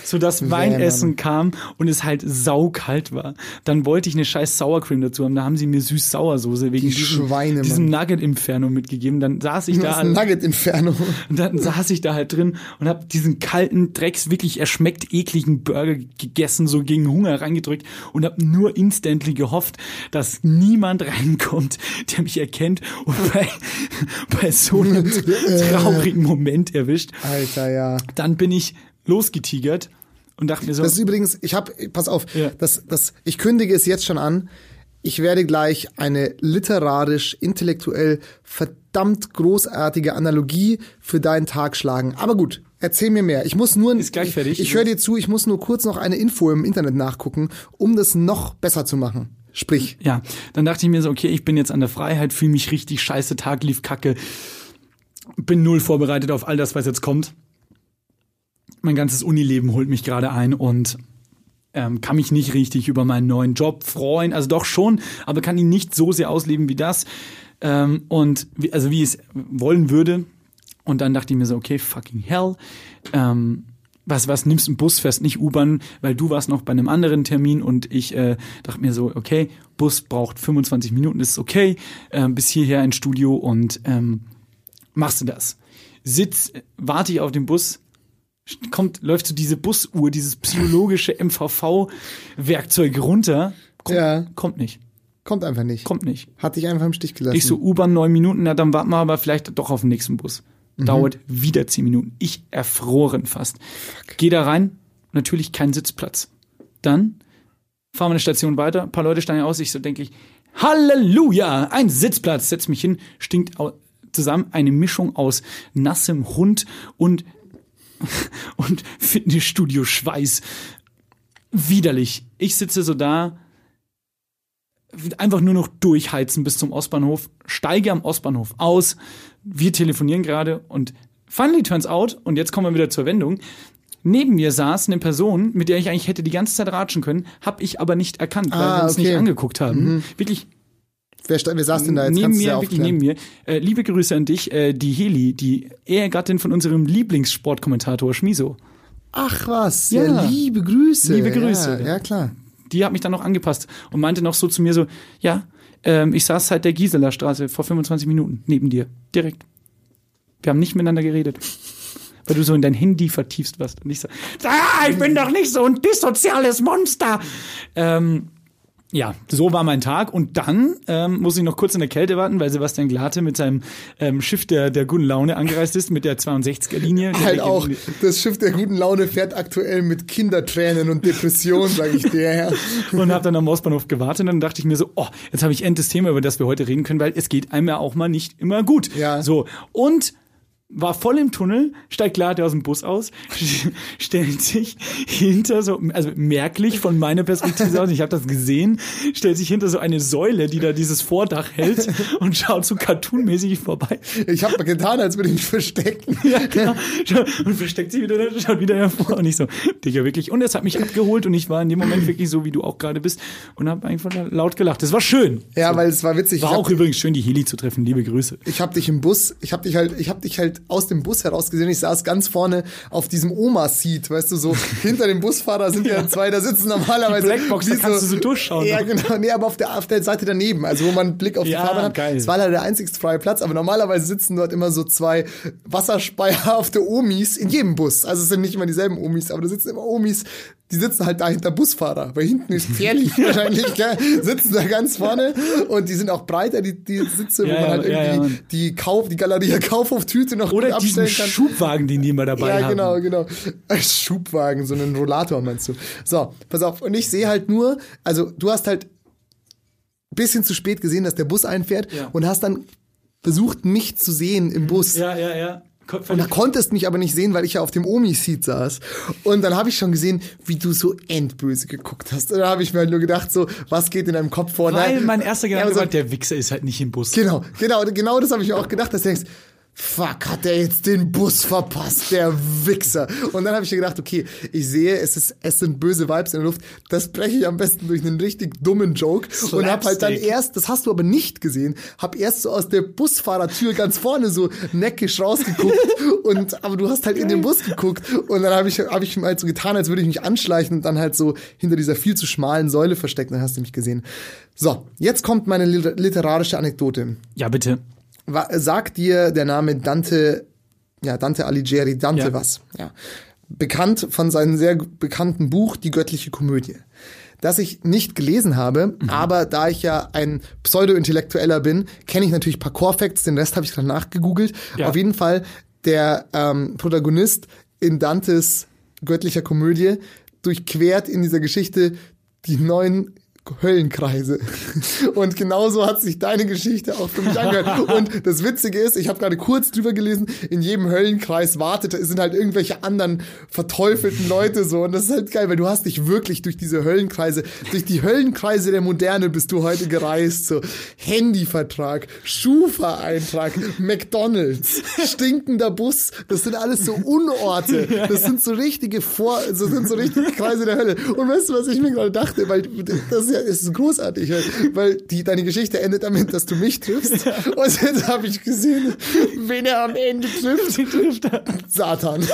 So dass mein Mann. Essen kam und es halt saukalt war. Dann wollte ich eine scheiß Sour Cream dazu haben. Da haben sie mir süß-Sauersoße wegen Die diesem, Schweine, diesem Nugget-Inferno mitgegeben. Dann saß ich da ist ein Nugget-Inferno. und dann saß ich da halt drin und habe diesen kalten, drecks, wirklich erschmeckt ekligen Burger gegessen, so gegen Hunger reingedrückt und habe nur instantly gehofft, dass niemand reinkommt, der mich erkennt und bei, bei so einem traurigen Moment erwischt. Alter, ja. Dann bin ich losgetigert und dachte mir so, Das ist übrigens, ich habe, pass auf, Ja. das, das, ich kündige es jetzt schon an. ich werde gleich eine literarisch, intellektuell verdammt großartige Analogie für deinen Tag schlagen. Aber gut, erzähl mir mehr. Ich muss nur, Ist gleich fertig. Ich, ich höre dir zu, ich muss nur kurz noch eine Info im Internet nachgucken, um das noch besser zu machen. Sprich. Ja, dann dachte ich mir so, okay, ich bin jetzt an der Freiheit, fühle mich richtig scheiße, Tag lief kacke, bin null vorbereitet auf all das, was jetzt kommt. Mein ganzes Unileben holt mich gerade ein und ähm, kann mich nicht richtig über meinen neuen Job freuen. Also doch schon, aber kann ihn nicht so sehr ausleben wie das. Ähm, und wie, also wie ich es wollen würde. Und dann dachte ich mir so, okay, fucking hell. Ähm, was, was nimmst einen Bus, fährst nicht U-Bahn, weil du warst noch bei einem anderen Termin und ich äh, dachte mir so, okay, Bus braucht 25 Minuten, ist okay, äh, bis hierher ins Studio und ähm, machst du das. Sitz, warte ich auf den Bus, kommt, läuft so diese Busuhr, dieses psychologische MVV-Werkzeug runter, kommt, Ja. kommt nicht, Kommt einfach nicht. kommt nicht. Hat dich einfach im Stich gelassen. Ich so, U-Bahn neun Minuten, na dann warten wir aber vielleicht doch auf den nächsten Bus. Dauert wieder zehn Minuten. Ich erfroren fast. Geh da rein, natürlich kein Sitzplatz. Dann fahren wir eine Station weiter, ein paar Leute steigen aus, ich so denke ich, Halleluja, ein Sitzplatz, setz mich hin, stinkt au- zusammen eine Mischung aus nassem Hund und und Fitnessstudio Schweiß. Widerlich. Ich sitze so da, einfach nur noch durchheizen bis zum Ostbahnhof, steige am Ostbahnhof aus, wir telefonieren gerade und finally turns out, und jetzt kommen wir wieder zur Wendung, neben mir saß eine Person, mit der ich eigentlich hätte die ganze Zeit ratschen können, habe ich aber nicht erkannt, weil Ah, wir uns okay. nicht angeguckt haben. Wirklich wer, wer saß denn da jetzt? neben mir, wirklich neben mir. Äh, liebe Grüße an dich, äh, die Heli, die Ehegattin von unserem Lieblingssportkommentator Schmiso. Ach was, ja, Ja. liebe Grüße. Liebe Grüße. Ja, ja klar. die hat mich dann noch angepasst und meinte noch so zu mir so, ja, ähm, ich saß seit der Giseler Straße vor 25 Minuten neben dir, direkt. Wir haben nicht miteinander geredet. Weil du so in dein Handy vertiefst warst und ich so, ah, ich bin doch nicht so ein dissoziales Monster. Ähm, ja, so war mein Tag und dann ähm, muss ich noch kurz in der Kälte warten, weil Sebastian Glate mit seinem ähm, Schiff der, der guten Laune angereist ist, mit der 62er-Linie. Der Halt auch, das Schiff der guten Laune fährt aktuell mit Kindertränen und Depressionen, sage ich dir. Ja. und habe dann am Ostbahnhof gewartet und dann dachte ich mir so, oh, jetzt habe ich endlich das Thema, über das wir heute reden können, weil es geht einem ja auch mal nicht immer gut. Ja. So und war voll im Tunnel, steigt Lade aus dem Bus aus, stellt sich hinter so, also merklich von meiner Perspektive aus, ich habe das gesehen, stellt sich hinter so eine Säule, die da dieses Vordach hält und schaut so cartoonmäßig vorbei. Ich habe mal getan, als würde ich mich verstecken. Ja, genau. Und versteckt sich wieder, schaut wieder hervor. Und ich so, Digga, wirklich. Und es hat mich abgeholt und ich war in dem Moment wirklich so, wie du auch gerade bist und habe einfach laut gelacht. Das war schön. Ja, weil es war witzig. War ich auch hab, übrigens schön, die Heli zu treffen. Liebe Grüße. ich hab dich im Bus, ich hab dich halt, ich hab dich halt aus dem Bus heraus gesehen. Ich saß ganz vorne auf diesem Oma-Seat, weißt du, so hinter dem Busfahrer sind ja, zwei, da sitzen normalerweise. Die Blackbox, da kannst du so durchschauen. Ja, genau. Nee, aber auf der, auf der Seite daneben, also wo man einen Blick auf Ja, die Fahrbahn hat. geil. Es war leider der einzigste freie Platz, aber normalerweise sitzen dort immer so zwei wasserspeier Omis in jedem Bus. Also es sind nicht immer dieselben Omis, aber da sitzen immer Omis, die sitzen halt da hinter Busfahrer, weil hinten ist gefährlich wahrscheinlich, gell? sitzen da ganz vorne und die sind auch breiter, die, die Sitze, wo Ja, man ja, halt ja, irgendwie ja. die Kauf, die Galerie Kaufhoftüte noch Oder abstellen kann. Schubwagen, den die immer dabei Ja, haben. genau, genau. Ein Schubwagen, so einen Rollator meinst du. So, pass auf. Und ich sehe halt nur, also du hast halt bisschen zu spät gesehen, dass der Bus einfährt Ja. und hast dann versucht, mich zu sehen im Bus. Ja, ja, ja. Und da konntest mich aber nicht sehen, weil ich ja auf dem Omi-Seat saß. Und dann habe ich schon gesehen, wie du so endböse geguckt hast. Und da habe ich mir halt nur gedacht, so, was geht in deinem Kopf vor? Weil Nein. mein erster Ja, Gedanke war, so, der Wichser ist halt nicht im Bus. Genau, genau, genau das habe ich mir auch gedacht, dass du denkst, fuck, hat der jetzt den Bus verpasst, der Wichser. Und dann habe ich mir gedacht, okay, ich sehe, es, ist, es sind böse Vibes in der Luft, das breche ich am besten durch einen richtig dummen Joke und habe halt dann Slapstick. erst, das hast du aber nicht gesehen, habe erst so aus der Busfahrertür ganz vorne so neckisch rausgeguckt und aber du hast halt in den Bus geguckt und dann habe ich habe ich halt so getan, als würde ich mich anschleichen und dann halt so hinter dieser viel zu schmalen Säule versteckt, dann hast du mich gesehen. So, jetzt kommt meine liter- literarische Anekdote. Ja, bitte. Sagt dir der Name Dante, ja, Dante Alighieri, Dante Ja. was? Ja. Bekannt von seinem sehr bekannten Buch Die göttliche Komödie. Das ich nicht gelesen habe, Mhm. aber da ich ja ein Pseudo-Intellektueller bin, kenne ich natürlich ein paar Core-Facts, den Rest habe ich gerade nachgegoogelt. Ja. Auf jeden Fall, der ähm, Protagonist in Dantes göttlicher Komödie durchquert in dieser Geschichte die neun Höllenkreise. Und genauso hat sich deine Geschichte auch für mich angehört. Und das Witzige ist, ich habe gerade kurz drüber gelesen, in jedem Höllenkreis wartet, sind halt irgendwelche anderen verteufelten Leute so. Und das ist halt geil, weil du hast dich wirklich durch diese Höllenkreise, durch die Höllenkreise der Moderne bist du heute gereist. So Handyvertrag, Schufa-Eintrag, McDonalds, stinkender Bus. Das sind alles so Unorte. Das sind so richtige Vor, das sind so richtige Kreise der Hölle. Und weißt du, was ich mir gerade dachte? Weil das ja ist großartig, weil- weil die, deine Geschichte endet damit, dass du mich triffst. Und jetzt habe ich gesehen, wen er am Ende trifft. trifft er. Satan.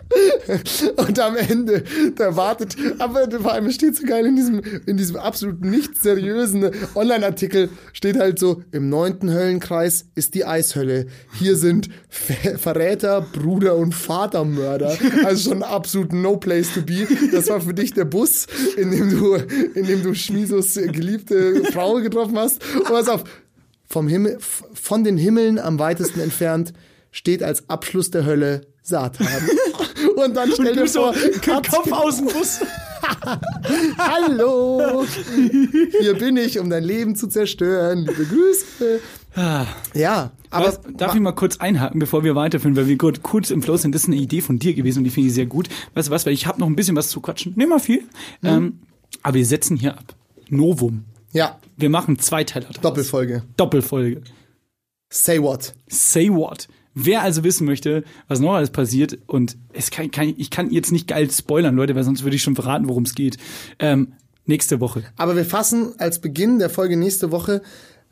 Und am Ende, da wartet, aber vor allem steht so geil in diesem, in diesem absolut nicht seriösen Online-Artikel, steht halt so, im neunten Höllenkreis ist die Eishölle. Hier sind Ver Verräter, Bruder und Vatermörder. Also schon absolut no place to be. Das war für dich der Bus, in dem du, in dem du Schmisos geliebte Frau getroffen hast. Und pass auf, vom Himmel, von den Himmeln am weitesten entfernt steht als Abschluss der Hölle Satan. Und dann stell dir so, vor, Katz- Kopf aus dem Bus. Hallo, hier bin ich, um dein Leben zu zerstören. Liebe Grüße. Ja, aber Was, darf ich mal kurz einhaken, bevor wir weiterführen, weil wir kurz, kurz im Flow sind. Das ist eine Idee von dir gewesen und die finde ich sehr gut. Weißt du was, weil ich habe noch ein bisschen was zu quatschen. Nicht mal viel. Mhm. Ähm, aber wir setzen hier ab. Novum. ja, Wir machen zwei Teile draus. Doppelfolge. Doppelfolge. Say what? Say what? Wer also wissen möchte, was noch alles passiert, und es kann, kann, ich kann jetzt nicht geil spoilern, Leute, weil sonst würde ich schon verraten, worum es geht. Ähm, nächste Woche. Aber wir fassen als Beginn der Folge nächste Woche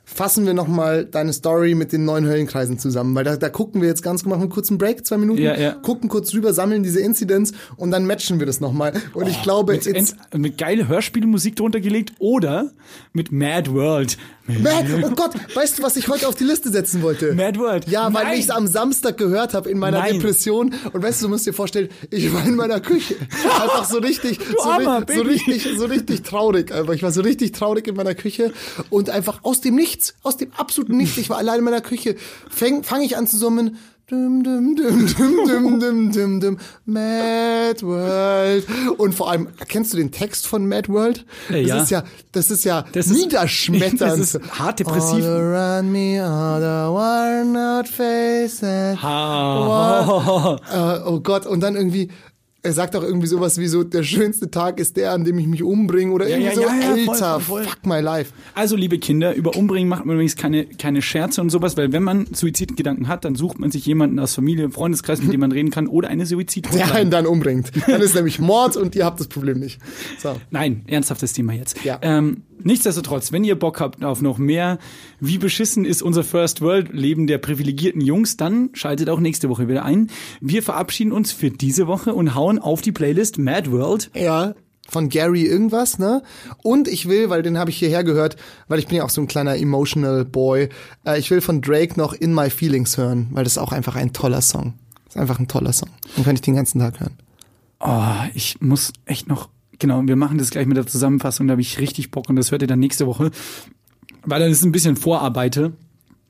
fassen wir nochmal deine Story mit den neuen Höllenkreisen zusammen, weil da, da gucken wir jetzt ganz machen wir einen kurzen Break, zwei Minuten, Ja, ja. gucken kurz rüber, sammeln diese Incidents und dann matchen wir das nochmal. Und ich glaube, Mit, ent- mit geile Hörspielmusik drunter gelegt oder mit Mad World. Mad, oh Gott, weißt du, was ich heute auf die Liste setzen wollte? Mad World. Ja, weil ich es am Samstag gehört habe in meiner Nein. Depression. Und weißt du, du musst dir vorstellen, ich war in meiner Küche. Einfach so richtig, so, armer ri- so Baby. richtig, so richtig traurig. Einfach. Ich war so richtig traurig in meiner Küche. Und einfach aus dem Nichts, aus dem absoluten Nichts, ich war allein in meiner Küche, fange fang ich an zu summen. Dum, dum, dum, dum, dum, dum, dum, dum, Mad World. Und vor allem, kennst du den Text von Mad World? Äh, das ja. ist ja, das ist ja Das ist- niederschmetternd. das ist hart depressiv. All around me are the worn out faces. What? Äh, oh Gott, und dann irgendwie, er sagt auch irgendwie sowas wie so, der schönste Tag ist der, an dem ich mich umbringe oder irgendwie ja, so, ja, ja, Alter, voll, voll. fuck my life. Also, liebe Kinder, über Umbringen macht man übrigens keine, keine Scherze und sowas, weil wenn man Suizidgedanken hat, dann sucht man sich jemanden aus Familie, Freundeskreis, mit dem man reden kann oder eine Suizid. Der einen dann umbringt. Dann ist nämlich Mord und ihr habt das Problem nicht. So. Nein, ernsthaftes Thema jetzt. Ja. Ähm, nichtsdestotrotz, wenn ihr Bock habt auf noch mehr, wie beschissen ist unser First World Leben der privilegierten Jungs, dann schaltet auch nächste Woche wieder ein. Wir verabschieden uns für diese Woche und hauen auf die Playlist Mad World. Ja, von Gary irgendwas, ne? Und ich will, weil den habe ich hierher gehört, weil ich bin ja auch so ein kleiner emotional Boy, äh, ich will von Drake noch In My Feelings hören, weil das ist auch einfach ein toller Song. Das ist einfach ein toller Song. Den kann ich den ganzen Tag hören. Oh, ich muss echt noch, genau, wir machen das gleich mit der Zusammenfassung, da habe ich richtig Bock und das hört ihr dann nächste Woche. Weil dann ist ein bisschen Vorarbeite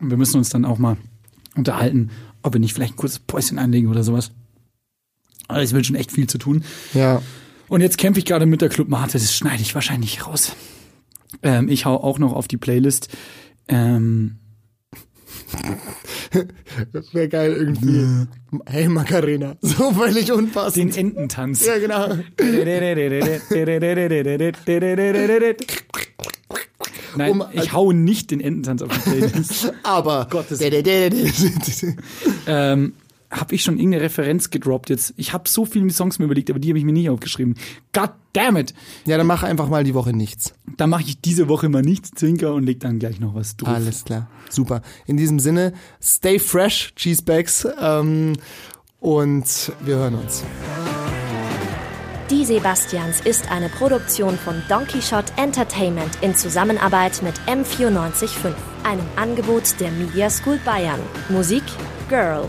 und wir müssen uns dann auch mal unterhalten, ob wir nicht vielleicht ein kurzes Päuschen einlegen oder sowas. Aber es wird schon echt viel zu tun. Ja. Und jetzt kämpfe ich gerade mit der Club Mate, das schneide ich wahrscheinlich raus. Ähm, ich hau auch noch auf die Playlist. Ähm, Wäre geil irgendwie. Hey Macarena. So völlig den unpassend. Ententanz. ja, genau. Nein, Um- ich hau nicht den Ententanz auf die Playlist. Aber. Gottes ähm, habe ich schon irgendeine Referenz gedroppt jetzt? Ich habe so viele Songs mir überlegt, aber die habe ich mir nicht aufgeschrieben. God damn it! ja, dann mach einfach mal die Woche nichts. Da mache ich diese Woche mal nichts, Zwinker, und leg dann gleich noch was drauf. Alles klar. Super. In diesem Sinne, stay fresh, Cheesebags. Ähm, und wir hören uns. Die Sebastians ist eine Produktion von Donkey Shot Entertainment in Zusammenarbeit mit M945, einem Angebot der Media School Bayern. Musik Girl